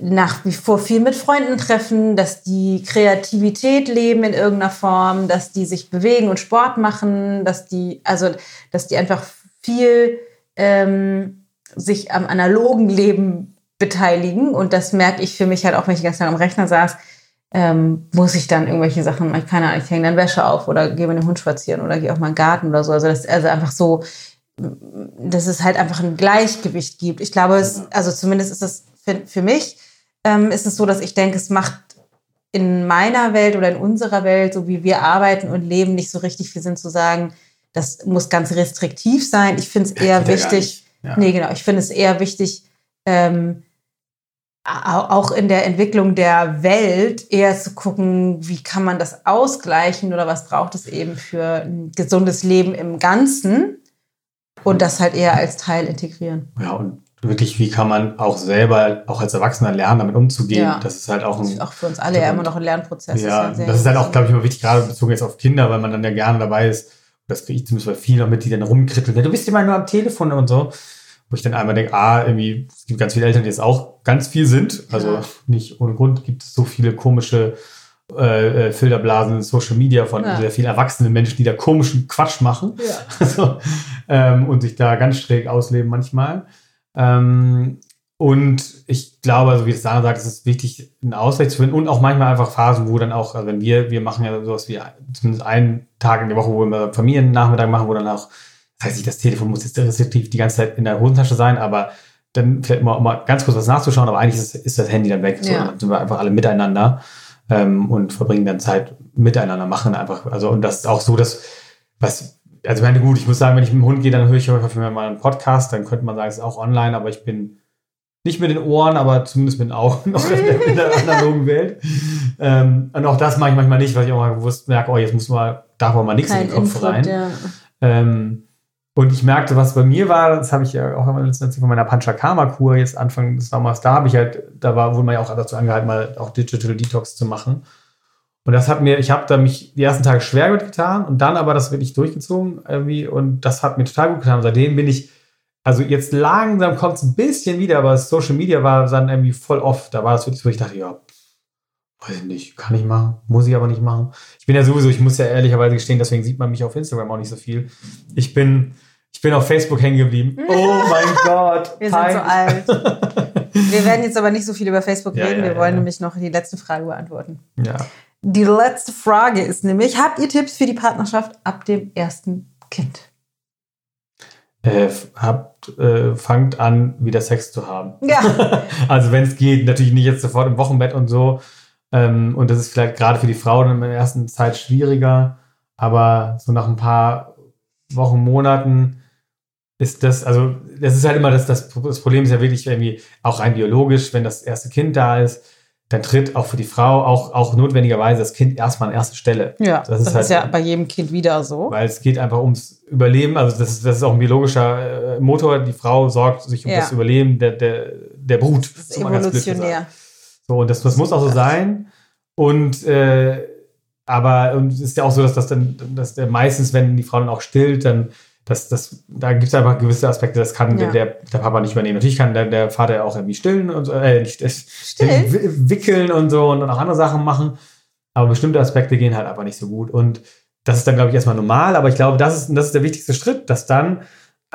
nach wie vor viel mit Freunden treffen, dass die Kreativität leben in irgendeiner Form, dass die sich bewegen und Sport machen, dass die, also, dass die einfach viel ähm, sich am analogen Leben beteiligen. Und das merke ich für mich halt auch, wenn ich die ganze Zeit am Rechner saß, ähm, muss ich dann irgendwelche Sachen, ich keine Ahnung, ich hänge dann Wäsche auf oder gehe mit dem Hund spazieren oder gehe auf meinen Garten oder so. Also das ist also einfach so, dass es halt einfach ein Gleichgewicht gibt. Ich glaube, es, also zumindest ist das für, für mich, ähm, ist es so, dass ich denke, es macht in meiner Welt oder in unserer Welt, so wie wir arbeiten und leben, nicht so richtig viel Sinn zu sagen, das muss ganz restriktiv sein. Ich finde es eher wichtig. Ja. nee, genau, ich finde es eher wichtig, ähm, auch in der Entwicklung der Welt eher zu gucken, wie kann man das ausgleichen oder was braucht es eben für ein gesundes Leben im Ganzen und das halt eher als Teil integrieren. Ja, und wirklich, wie kann man auch selber, auch als Erwachsener lernen, damit umzugehen? Ja. Das ist halt auch Das ein. ist auch für uns alle ja immer noch ein Lernprozess. ja, sehr das ist halt auch, glaube ich, immer wichtig, gerade bezogen jetzt auf Kinder, weil man dann ja gerne dabei ist. Das kriege ich zumindest bei vielen noch mit, die dann rumkritteln. Du bist immer nur am Telefon und so. Wo ich dann einmal denke, ah, irgendwie, es gibt ganz viele Eltern, die jetzt auch ganz viel sind. Also Ja. nicht ohne Grund gibt es so viele komische äh, äh, Filterblasen, Social Media von ja. sehr vielen erwachsenen Menschen, die da komischen Quatsch machen ja. also, ähm, und sich da ganz schräg ausleben manchmal. Ähm, und ich glaube, also wie es Sarah sagt, es ist wichtig, einen Ausgleich zu finden und auch manchmal einfach Phasen, wo dann auch, also wenn wir, wir machen ja sowas wie zumindest einen Tag in der Woche, wo wir Familiennachmittag machen, wo dann auch, das heißt nicht, das Telefon muss jetzt restriktiv die ganze Zeit in der Hosentasche sein, aber dann vielleicht mal, mal ganz kurz was nachzuschauen, aber eigentlich ist, ist das Handy dann weg. So, Dann sind wir einfach alle miteinander ähm, und verbringen dann Zeit miteinander, machen einfach, also und das ist auch so, dass, was, also ich meine, gut, ich muss sagen, wenn ich mit dem Hund gehe, dann höre ich häufig mal einen Podcast, dann könnte man sagen, es ist auch online, aber ich bin nicht mit den Ohren, aber zumindest mit den Augen noch in der, in der analogen Welt. Ähm, und auch das mache ich manchmal nicht, weil ich auch mal bewusst merke, oh, jetzt muss man, darf man mal nichts Kein in den Kopf Input, rein. Ja. Ähm, und ich merkte, was bei mir war, das habe ich ja auch immer letztens von meiner Panchakarma-Kur jetzt Anfang des Sommers, da habe ich halt, da war, wurde man ja auch dazu angehalten, mal auch Digital Detox zu machen. Und das hat mir, ich habe da mich die ersten Tage schwer mitgetan und dann aber das wirklich durchgezogen irgendwie und das hat mir total gut getan. Und seitdem bin ich also jetzt langsam kommt es ein bisschen wieder, aber Social Media war dann irgendwie voll off. Da war es wirklich so, ich dachte, ja, weiß ich nicht, kann ich machen, muss ich aber nicht machen. Ich bin ja sowieso, ich muss ja ehrlicherweise gestehen, deswegen sieht man mich auf Instagram auch nicht so viel. Ich bin, ich bin auf Facebook hängen geblieben. Oh mein Gott. Wir sind so alt. Wir werden jetzt aber nicht so viel über Facebook ja, reden. Ja, Wir wollen ja. nämlich noch die letzte Frage beantworten. Ja. Die letzte Frage ist nämlich: Habt ihr Tipps für die Partnerschaft ab dem ersten Kind? äh, habt, äh, fangt an, wieder Sex zu haben. Ja. also wenn es geht, natürlich nicht jetzt sofort im Wochenbett und so. Ähm, und das ist vielleicht gerade für die Frauen in der ersten Zeit schwieriger. Aber so nach ein paar Wochen, Monaten ist das, also das ist halt immer das, das, das Problem ist ja wirklich irgendwie auch rein biologisch, wenn das erste Kind da ist, dann tritt auch für die Frau auch, auch notwendigerweise das Kind erstmal an erste Stelle. Ja, das ist, das halt, ist ja bei jedem Kind wieder so. Weil es geht einfach ums Überleben. Also das ist, das ist auch ein biologischer äh, Motor. Die Frau sorgt sich um ja. das Überleben der, der, der Brut. Das ist evolutionär. So, und das, das muss auch so sein. Und äh, aber und es ist ja auch so, dass das dann, dass der meistens, wenn die Frau dann auch stillt, dann das, das, da gibt es einfach gewisse Aspekte, das kann ja. der, der Papa nicht übernehmen. Natürlich kann der, der Vater auch irgendwie stillen und so, äh, nicht äh, wickeln und so und auch andere Sachen machen. Aber bestimmte Aspekte gehen halt einfach nicht so gut. Und das ist dann, glaube ich, erstmal normal. Aber ich glaube, das ist, das ist der wichtigste Schritt, dass dann,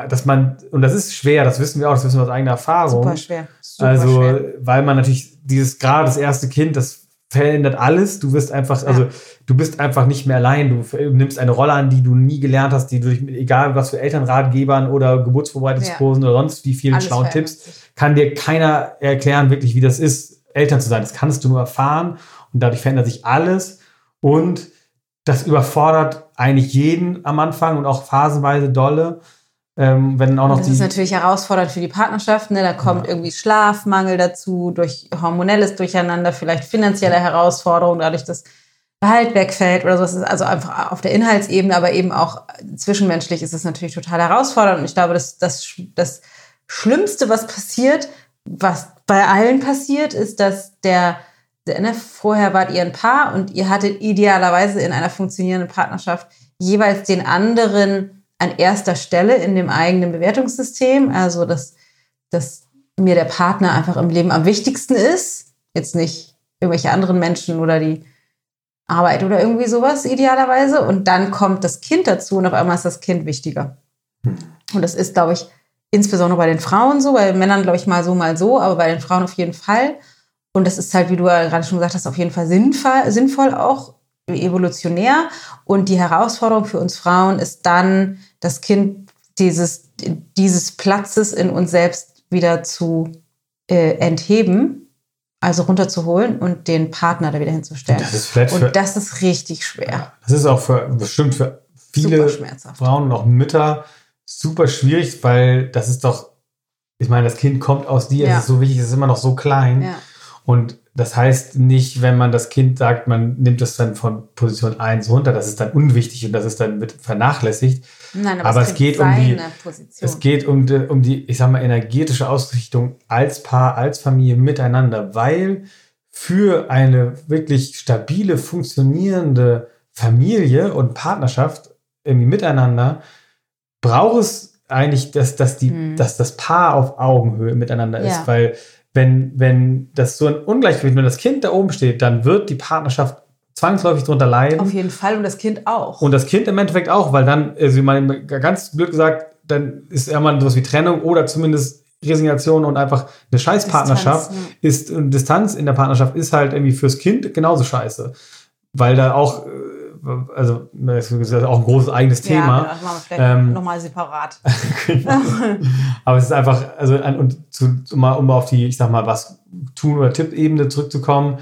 dass man, und das ist schwer, das wissen wir auch, das wissen wir aus eigener Erfahrung. Super schwer. Super also, schwer. weil man natürlich dieses, gerade das erste Kind, das verändert alles. Du wirst einfach, also du bist einfach nicht mehr allein. Du nimmst eine Rolle an, die du nie gelernt hast, die du, egal was für Elternratgebern oder Geburtsvorbereitungskursen ja. oder sonst wie vielen alles schlauen Tipps, kann dir keiner erklären, wirklich, wie das ist, Eltern zu sein. Das kannst du nur erfahren und dadurch verändert sich alles und das überfordert eigentlich jeden am Anfang und auch phasenweise dolle. Ähm, wenn auch noch das ist natürlich herausfordernd für die Partnerschaft. Ne? Da kommt ja. irgendwie Schlafmangel dazu, durch hormonelles Durcheinander, vielleicht finanzielle Herausforderungen, dadurch, dass Gehalt wegfällt oder so. Es ist also einfach auf der Inhaltsebene, aber eben auch zwischenmenschlich ist es natürlich total herausfordernd. Und ich glaube, dass das, das Schlimmste, was passiert, was bei allen passiert, ist, dass der, der ne, vorher wart ihr ein Paar und ihr hattet idealerweise in einer funktionierenden Partnerschaft jeweils den anderen an erster Stelle in dem eigenen Bewertungssystem. Also, dass, dass mir der Partner einfach im Leben am wichtigsten ist. Jetzt nicht irgendwelche anderen Menschen oder die Arbeit oder irgendwie sowas idealerweise. Und dann kommt das Kind dazu und auf einmal ist das Kind wichtiger. Hm. Und das ist, glaube ich, insbesondere bei den Frauen so, bei Männern, glaube ich, mal so, mal so, aber bei den Frauen auf jeden Fall. Und das ist halt, wie du ja gerade schon gesagt hast, auf jeden Fall sinnvoll, sinnvoll auch evolutionär. Und die Herausforderung für uns Frauen ist dann, das Kind dieses, dieses Platzes in uns selbst wieder zu äh, entheben, also runterzuholen und den Partner da wieder hinzustellen. Das ist vielleicht und das ist richtig schwer. Das ist auch für, bestimmt für viele Frauen und auch Mütter super schwierig, weil das ist doch, ich meine, das Kind kommt aus dir, ja. es ist so wichtig, es ist immer noch so klein. Ja. Und das heißt nicht, wenn man das Kind sagt, man nimmt es dann von Position 1 runter, das ist dann unwichtig und das ist dann mit vernachlässigt. Nein, aber, aber es, geht um die, Position. es geht um die, um die, ich sag mal, energetische Ausrichtung als Paar, als Familie miteinander, weil für eine wirklich stabile, funktionierende Familie und Partnerschaft irgendwie miteinander braucht es eigentlich, dass, dass, die, hm. dass das Paar auf Augenhöhe miteinander ist, ja. weil wenn, wenn das so ein Ungleichgewicht, wenn das Kind da oben steht, dann wird die Partnerschaft zwangsläufig drunter leiden. Auf jeden Fall und das Kind auch. Und das Kind im Endeffekt auch, weil dann, also ich meine, ganz blöd gesagt, dann ist ja mal sowas wie Trennung oder zumindest Resignation und einfach eine Scheißpartnerschaft Distanz, ist und Distanz in der Partnerschaft ist halt irgendwie fürs Kind genauso scheiße. Weil da auch, äh, also das ist auch ein großes eigenes Ja, Thema. genau, das machen wir vielleicht Ähm, nochmal separat. Aber es ist einfach, also und zu, um, mal, um auf die, ich sag mal, was tun oder Tippebene zurückzukommen.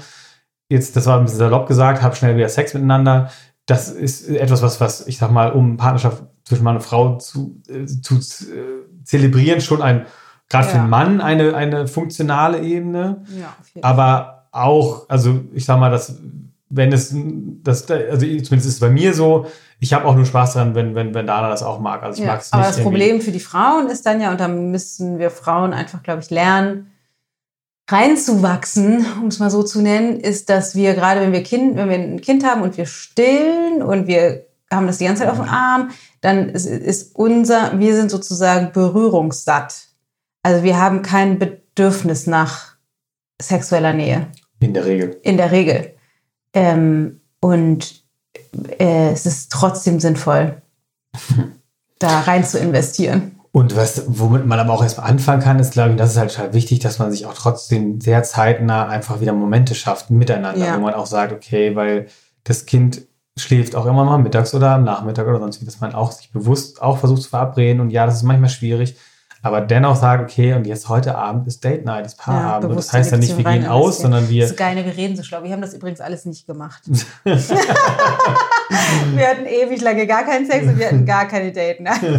Jetzt, das war ein bisschen salopp gesagt, hab schnell wieder Sex miteinander. Das ist etwas, was, was ich sag mal, um Partnerschaft zwischen Mann und Frau zu, äh, zu äh, zelebrieren, schon ein, gerade für Ja. den Mann eine, eine funktionale Ebene. Ja, auf jeden Aber auch, also ich sag mal, dass wenn es, das, also zumindest ist es bei mir so, ich habe auch nur Spaß dran, wenn, wenn, wenn Dana das auch mag. Also ich Ja, mag es aber nicht. das irgendwie- Problem für die Frauen ist dann ja, und da müssen wir Frauen einfach, glaube ich, lernen, reinzuwachsen, um es mal so zu nennen, ist, dass wir gerade, wenn wir kind, wenn wir ein Kind haben und wir stillen und wir haben das die ganze Zeit auf dem Arm, dann ist, ist unser, wir sind sozusagen berührungssatt. Also wir haben kein Bedürfnis nach sexueller Nähe In der Regel. in der Regel. Ähm, und äh, es ist trotzdem sinnvoll, da rein zu investieren. Und was, womit man aber auch erstmal anfangen kann, ist, glaube ich, das ist halt, halt wichtig, dass man sich auch trotzdem sehr zeitnah einfach wieder Momente schafft miteinander, Ja. wo man auch sagt, okay, weil das Kind schläft auch immer mal mittags oder am Nachmittag oder sonst wie, dass man auch sich bewusst auch versucht zu verabreden und ja, das ist manchmal schwierig, aber dennoch sagt, okay, und jetzt heute Abend ist Date Night, ist Paarabend. und bewusst das heißt ja nicht, wir gehen aus, sondern wir, Das ist geil, wir reden so schlau. Wir haben das übrigens alles nicht gemacht. wir hatten ewig lange gar keinen Sex und wir hatten gar keine Date. Ne?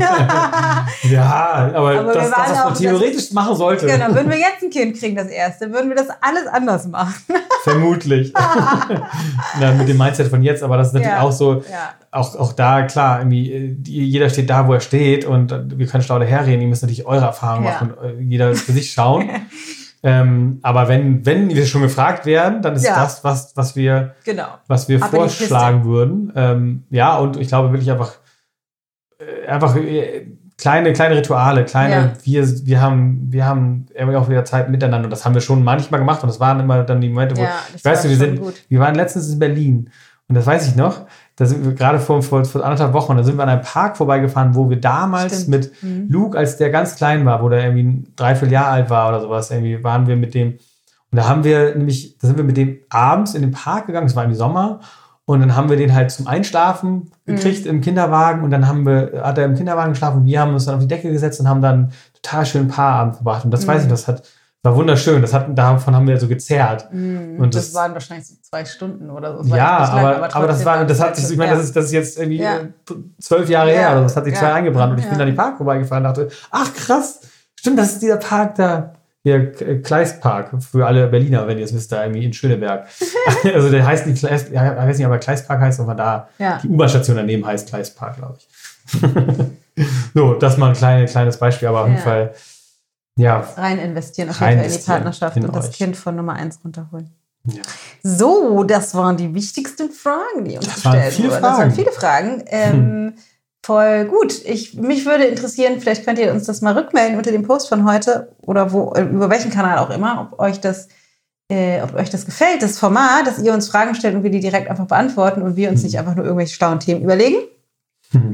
ja, aber, Aber das, das, was auch- man theoretisch machen sollte. genau, würden wir jetzt ein Kind kriegen, das erste, würden wir das alles anders machen. Vermutlich. Na, mit dem Mindset von jetzt, aber das ist natürlich Ja. auch so, Ja. auch, auch da, klar, irgendwie, äh, jeder steht da, wo er steht und wir können schlau daherreden, ihr müsst natürlich eure Erfahrungen Ja. machen und äh, jeder für sich schauen. ähm, aber wenn, wenn wir schon gefragt werden, dann ist Ja. das, was, was wir, Genau. was wir vorschlagen würden. Ähm, ja, und ich glaube wirklich einfach, äh, einfach äh, kleine, kleine Rituale, kleine, Ja. wir, wir haben, wir haben irgendwie auch wieder Zeit miteinander und das haben wir schon manchmal gemacht und das waren immer dann die Momente, wo, Ja, ich weiß nicht, wir sind, gut. wir waren letztens in Berlin und das weiß ich noch. Da sind wir gerade vor, vor, vor anderthalb Wochen, da sind wir an einem Park vorbeigefahren, wo wir damals Stimmt. mit Mhm. Luke, als der ganz klein war, wo der irgendwie ein Dreivierteljahr alt war oder sowas, irgendwie waren wir mit dem, und da haben wir nämlich, da sind wir mit dem abends in den Park gegangen, es war im Sommer, und dann haben wir den halt zum Einschlafen Mhm. gekriegt im Kinderwagen und dann haben wir, hat er im Kinderwagen geschlafen und wir haben uns dann auf die Decke gesetzt und haben dann total schönen Paarabend verbracht. Und das Mhm. weiß ich, das hat, war wunderschön. Das hat, davon haben wir so gezerrt. Mhm. Und das, das- waren wahrscheinlich so zwei Stunden oder so. Das Ja, lang, aber, aber, das trotzdem war, das hat sich, ich meine, das ist, das ist jetzt irgendwie Ja. zwölf Jahre Ja. her, oder das hat sich Ja. zwei eingebrannt und ich bin dann den Park vorbeigefahren und dachte, ach krass, stimmt, das ist dieser Park da. Hier, Kleistpark, für alle Berliner, wenn ihr es wisst, da irgendwie in Schöneberg. also der heißt nicht Kleist, ja, ich weiß nicht, aber Kleistpark heißt, aber da Ja. die U-Bahn-Station daneben heißt Kleistpark, glaube ich. so, das mal ein kleine, kleines Beispiel, aber auf jeden. Fall, ja, rein investieren auf jeden Fall in die Partnerschaft in und das euch. Kind von Nummer eins runterholen. ja. So, das waren die wichtigsten Fragen, die uns Das gestellt wurden. Das waren viele Fragen. Ähm, Voll gut. Ich, mich würde interessieren, vielleicht könnt ihr uns das mal rückmelden unter dem Post von heute oder wo, äh, über welchen Kanal auch immer, ob euch das, äh, ob euch das gefällt, das Format, dass ihr uns Fragen stellt und wir die direkt einfach beantworten und wir uns Mhm. nicht einfach nur irgendwelche schlauen Themen überlegen. Mhm.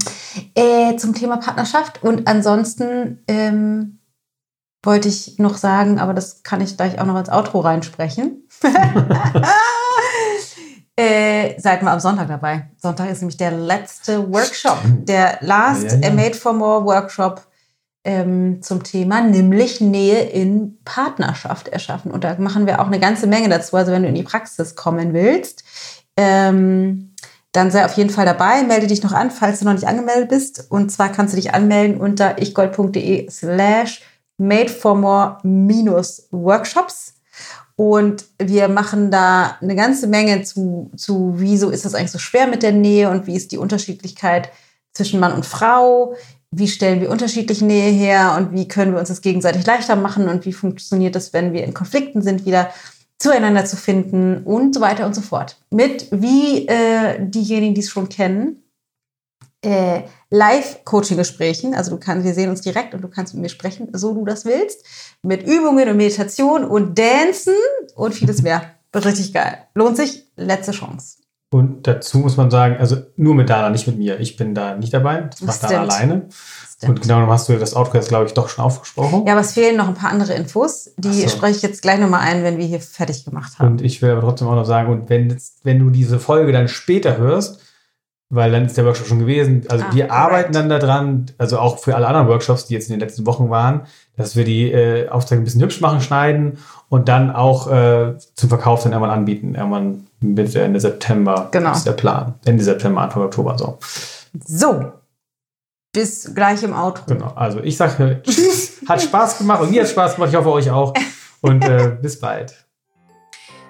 Äh, zum Thema Partnerschaft. Und ansonsten ähm, wollte ich noch sagen, aber das kann ich gleich auch noch als Outro reinsprechen. äh, seid mal am Sonntag dabei. Sonntag ist nämlich der letzte Workshop, der Last Ja, ja. Made for More Workshop ähm, zum Thema, nämlich Nähe in Partnerschaft erschaffen. Und da machen wir auch eine ganze Menge dazu. Also wenn du in die Praxis kommen willst, ähm, dann sei auf jeden Fall dabei. Melde dich noch an, falls du noch nicht angemeldet bist. Und zwar kannst du dich anmelden unter ichgold.de slash made for more minus Workshops. Und wir machen da eine ganze Menge zu, zu, wieso ist das eigentlich so schwer mit der Nähe und wie ist die Unterschiedlichkeit zwischen Mann und Frau? Wie stellen wir unterschiedliche Nähe her und wie können wir uns das gegenseitig leichter machen und wie funktioniert das, wenn wir in Konflikten sind, wieder zueinander zu finden und so weiter und so fort. Mit wie äh, diejenigen, die es schon kennen, äh, Live-Coaching-Gesprächen. Also du kannst, wir sehen uns direkt und du kannst mit mir sprechen, so du das willst. Mit Übungen und Meditation und Dancen und vieles mehr. Wird richtig geil. Lohnt sich. Letzte Chance. Und dazu muss man sagen, also nur mit Dana, nicht mit mir. Ich bin da nicht dabei. Das macht Dana alleine. Und genau, dann hast du das Outro jetzt, glaube ich, doch schon aufgesprochen. Ja, aber es fehlen noch ein paar andere Infos. Die so. spreche ich jetzt gleich nochmal ein, wenn wir hier fertig gemacht haben. Und ich will aber trotzdem auch noch sagen, und wenn, wenn du diese Folge dann später hörst, weil dann ist der Workshop schon gewesen. Also ah, wir arbeiten dann daran, also auch für alle anderen Workshops, die jetzt in den letzten Wochen waren, dass wir die äh, Aufträge ein bisschen hübsch machen, schneiden und dann auch äh, zum Verkauf dann irgendwann anbieten. Irgendwann Mitte, Ende September genau. ist der Plan. Ende September, Anfang Oktober so. So, bis gleich im Outro. Genau, also ich sage Tschüss, hat Spaß gemacht und mir hat Spaß gemacht, ich hoffe euch auch. Und äh, bis bald.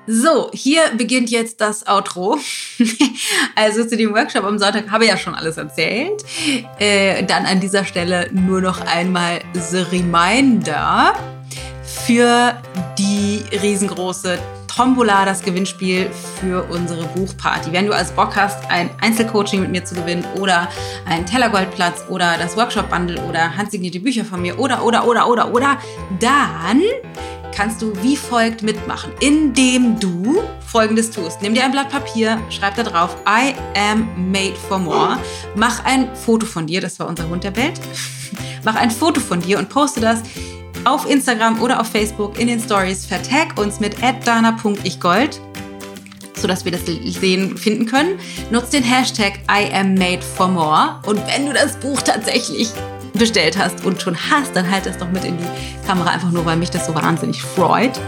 So, hier beginnt jetzt das Outro. also zu dem Workshop am Sonntag habe ich ja schon alles erzählt. Äh, dann an dieser Stelle nur noch einmal The Reminder für die riesengroße Tombola, das Gewinnspiel für unsere Buchparty. Wenn du also Bock hast, ein Einzelcoaching mit mir zu gewinnen oder einen Tellergoldplatz oder das Workshop-Bundle oder handsignierte Bücher von mir oder, oder, oder, oder, oder, dann kannst du wie folgt mitmachen, indem du folgendes tust. Nimm dir ein Blatt Papier, schreib da drauf, I am made for more. Mach ein Foto von dir, das war unser Hund der Welt. Mach ein Foto von dir und poste das auf Instagram oder auf Facebook in den Stories. Vertag uns mit dana.ichgold, sodass wir das sehen, finden können. Nutz den Hashtag I am made for more. Und wenn du das Buch tatsächlich bestellt hast und schon hast, dann halt das doch mit in die Kamera, einfach nur, weil mich das so wahnsinnig freut.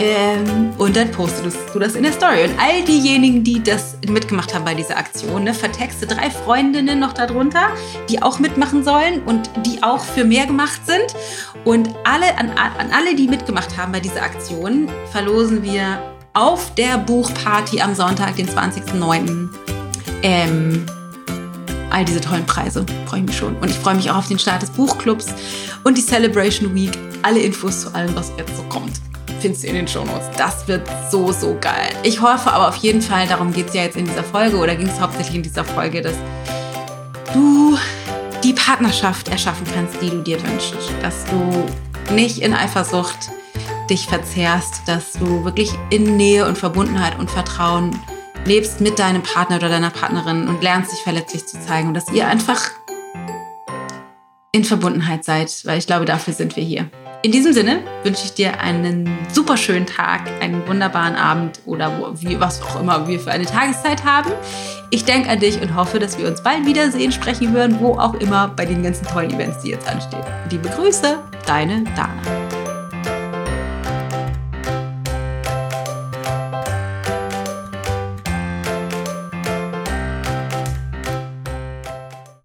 Ähm, und dann postest du das in der Story. Und all diejenigen, die das mitgemacht haben bei dieser Aktion, ne, vertexte drei Freundinnen noch darunter, die auch mitmachen sollen und die auch für mehr gemacht sind. Und alle, an, an alle, die mitgemacht haben bei dieser Aktion, verlosen wir auf der Buchparty am Sonntag, den 20.09. Ähm, all diese tollen Preise. Freue ich mich schon. Und ich freue mich auch auf den Start des Buchclubs und die Celebration Week. Alle Infos zu allem, was jetzt so kommt, findest du in den Shownotes. Das wird so, so geil. Ich hoffe aber auf jeden Fall, darum geht es ja jetzt in dieser Folge oder ging es hauptsächlich in dieser Folge, dass du die Partnerschaft erschaffen kannst, die du dir wünschst. Dass du nicht in Eifersucht dich verzehrst, dass du wirklich in Nähe und Verbundenheit und Vertrauen lebst mit deinem Partner oder deiner Partnerin und lernst dich verletzlich zu zeigen und dass ihr einfach in Verbundenheit seid, weil ich glaube, dafür sind wir hier. In diesem Sinne wünsche ich dir einen super schönen Tag, einen wunderbaren Abend oder wo, wie, was auch immer wir für eine Tageszeit haben. Ich denke an dich und hoffe, dass wir uns bald wiedersehen, sprechen hören, wo auch immer bei den ganzen tollen Events, die jetzt anstehen. Liebe Grüße, deine Dana.